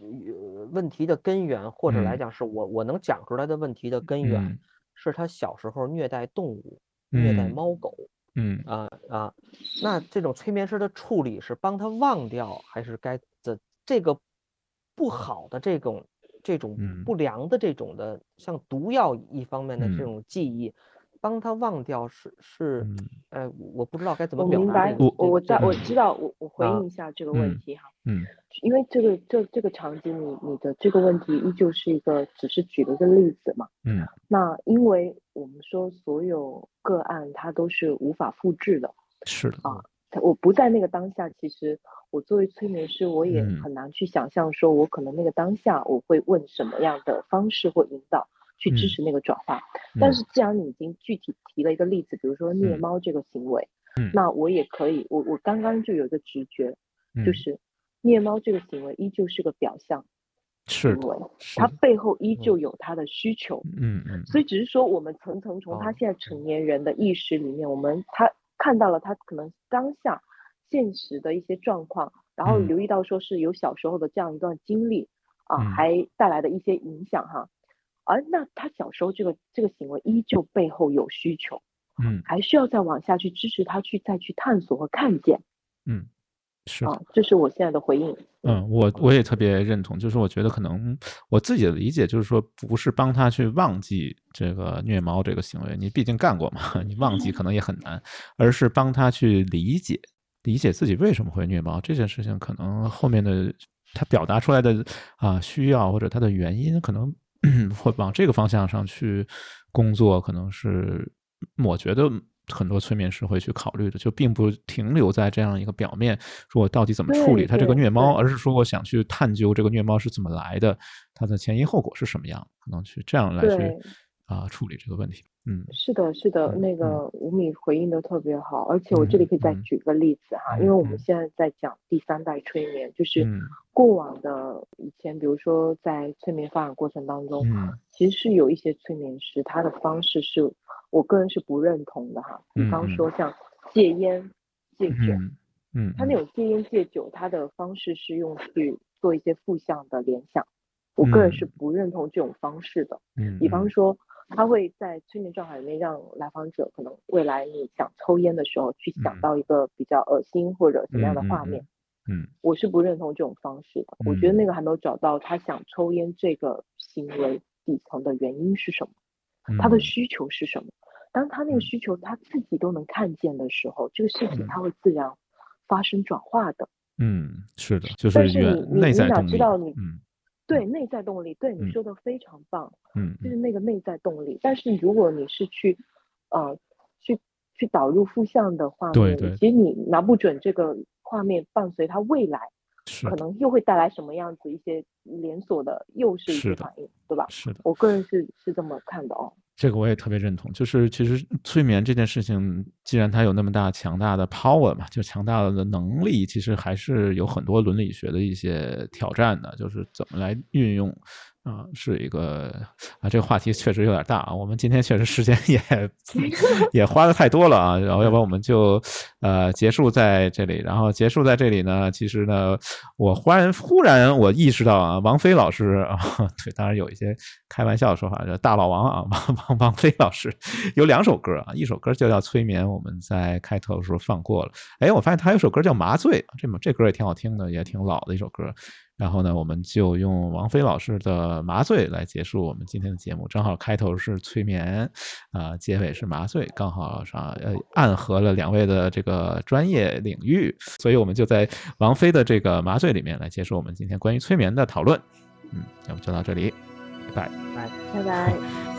问题的根源，或者来讲是我我能讲出来的问题的根源，是他小时候虐待动物，虐待猫狗。嗯。啊啊，那这种催眠师的处理是帮他忘掉，还是该这这个不好的这种？这种不良的这种的，像毒药一方面的这种记忆，帮他忘掉是是，呃，我不知道该怎么表达。我我我在我知道，我我回应一下这个问题哈。嗯，因为这个这这个场景，你你的这个问题依旧是一个，只是举了一个例子嘛。嗯。那因为我们说所有个案它都是无法复制的。是的。啊。我不在那个当下，其实我作为催眠师，我也很难去想象，说我可能那个当下我会问什么样的方式或引导去支持那个转化。但是既然你已经具体提了一个例子，比如说虐猫这个行为，那我也可以，我我刚刚就有一个直觉，就是虐猫这个行为依旧是个表象行为，它背后依旧有它的需求。嗯嗯。所以只是说，我们层层从他现在成年人的意识里面，我们他。看到了他可能当下现实的一些状况，然后留意到说是有小时候的这样一段经历啊，还带来的一些影响哈。而那他小时候这个这个行为依旧背后有需求，嗯，还需要再往下去支持他去再去探索和看见，嗯。是啊，这是我现在的回应。嗯，我我也特别认同，就是我觉得可能我自己的理解就是说，不是帮他去忘记这个虐猫这个行为，你毕竟干过嘛，<laughs> 你忘记可能也很难，而是帮他去理解理解自己为什么会虐猫这件事情，可能后面的他表达出来的啊需要或者他的原因，可能 <clears throat> 会往这个方向上去工作，可能是我觉得。很多催眠师会去考虑的，就并不停留在这样一个表面，说我到底怎么处理他这个虐猫，而是说我想去探究这个虐猫是怎么来的，它的前因后果是什么样，可能去这样来去啊处理这个问题。嗯，是的，是的，那个吴敏回应的特别好，而且我这里可以再举个例子哈，因为我们现在在讲第三代催眠，就是过往的以前，比如说在催眠发展过程当中，其实是有一些催眠师他的方式是。我个人是不认同的哈，比方说像戒烟、戒酒，嗯，他那种戒烟戒酒，他的方式是用去做一些负向的联想，我个人是不认同这种方式的。嗯，比方说他会在催眠状态里面让来访者可能未来你想抽烟的时候去想到一个比较恶心或者什么样的画面，嗯，我是不认同这种方式的。我觉得那个还没有找到他想抽烟这个行为底层的原因是什么，他的需求是什么。当他那个需求他自己都能看见的时候，这个事情他会自然发生转化的。嗯，是的，就是但是你你你哪知道你嗯，对内在动力，对你说的非常棒。嗯，就是那个内在动力。但是如果你是去呃去去导入负向的画面，其实你拿不准这个画面伴随他未来可能又会带来什么样子一些连锁的又是一个反应，对吧？是的，我个人是是这么看的哦。这个我也特别认同，就是其实催眠这件事情，既然它有那么大强大的 power 嘛，就强大的能力，其实还是有很多伦理学的一些挑战的，就是怎么来运用。啊，是一个啊，这个话题确实有点大啊。我们今天确实时间 <laughs> 也 <laughs> 也花的太多了啊，然后要不然我们就呃结束在这里。然后结束在这里呢，其实呢，我忽然忽然我意识到啊，王菲老师啊，<laughs> 对，当然有一些开玩笑的说法，叫大老王啊，<laughs> 王王王菲老师有两首歌啊，一首歌就叫《催眠》，我们在开头的时候放过了。哎，我发现他有首歌叫《麻醉》，这这歌也挺好听的，也挺老的一首歌。然后呢，我们就用王菲老师的《麻醉》来结束我们今天的节目。正好开头是催眠，啊，结尾是麻醉，刚好上呃暗合了两位的这个呃专业领域，所以我们就在王菲的这个《麻醉》里面来结束我们今天关于催眠的讨论。嗯，要不就到这里，拜拜，拜拜。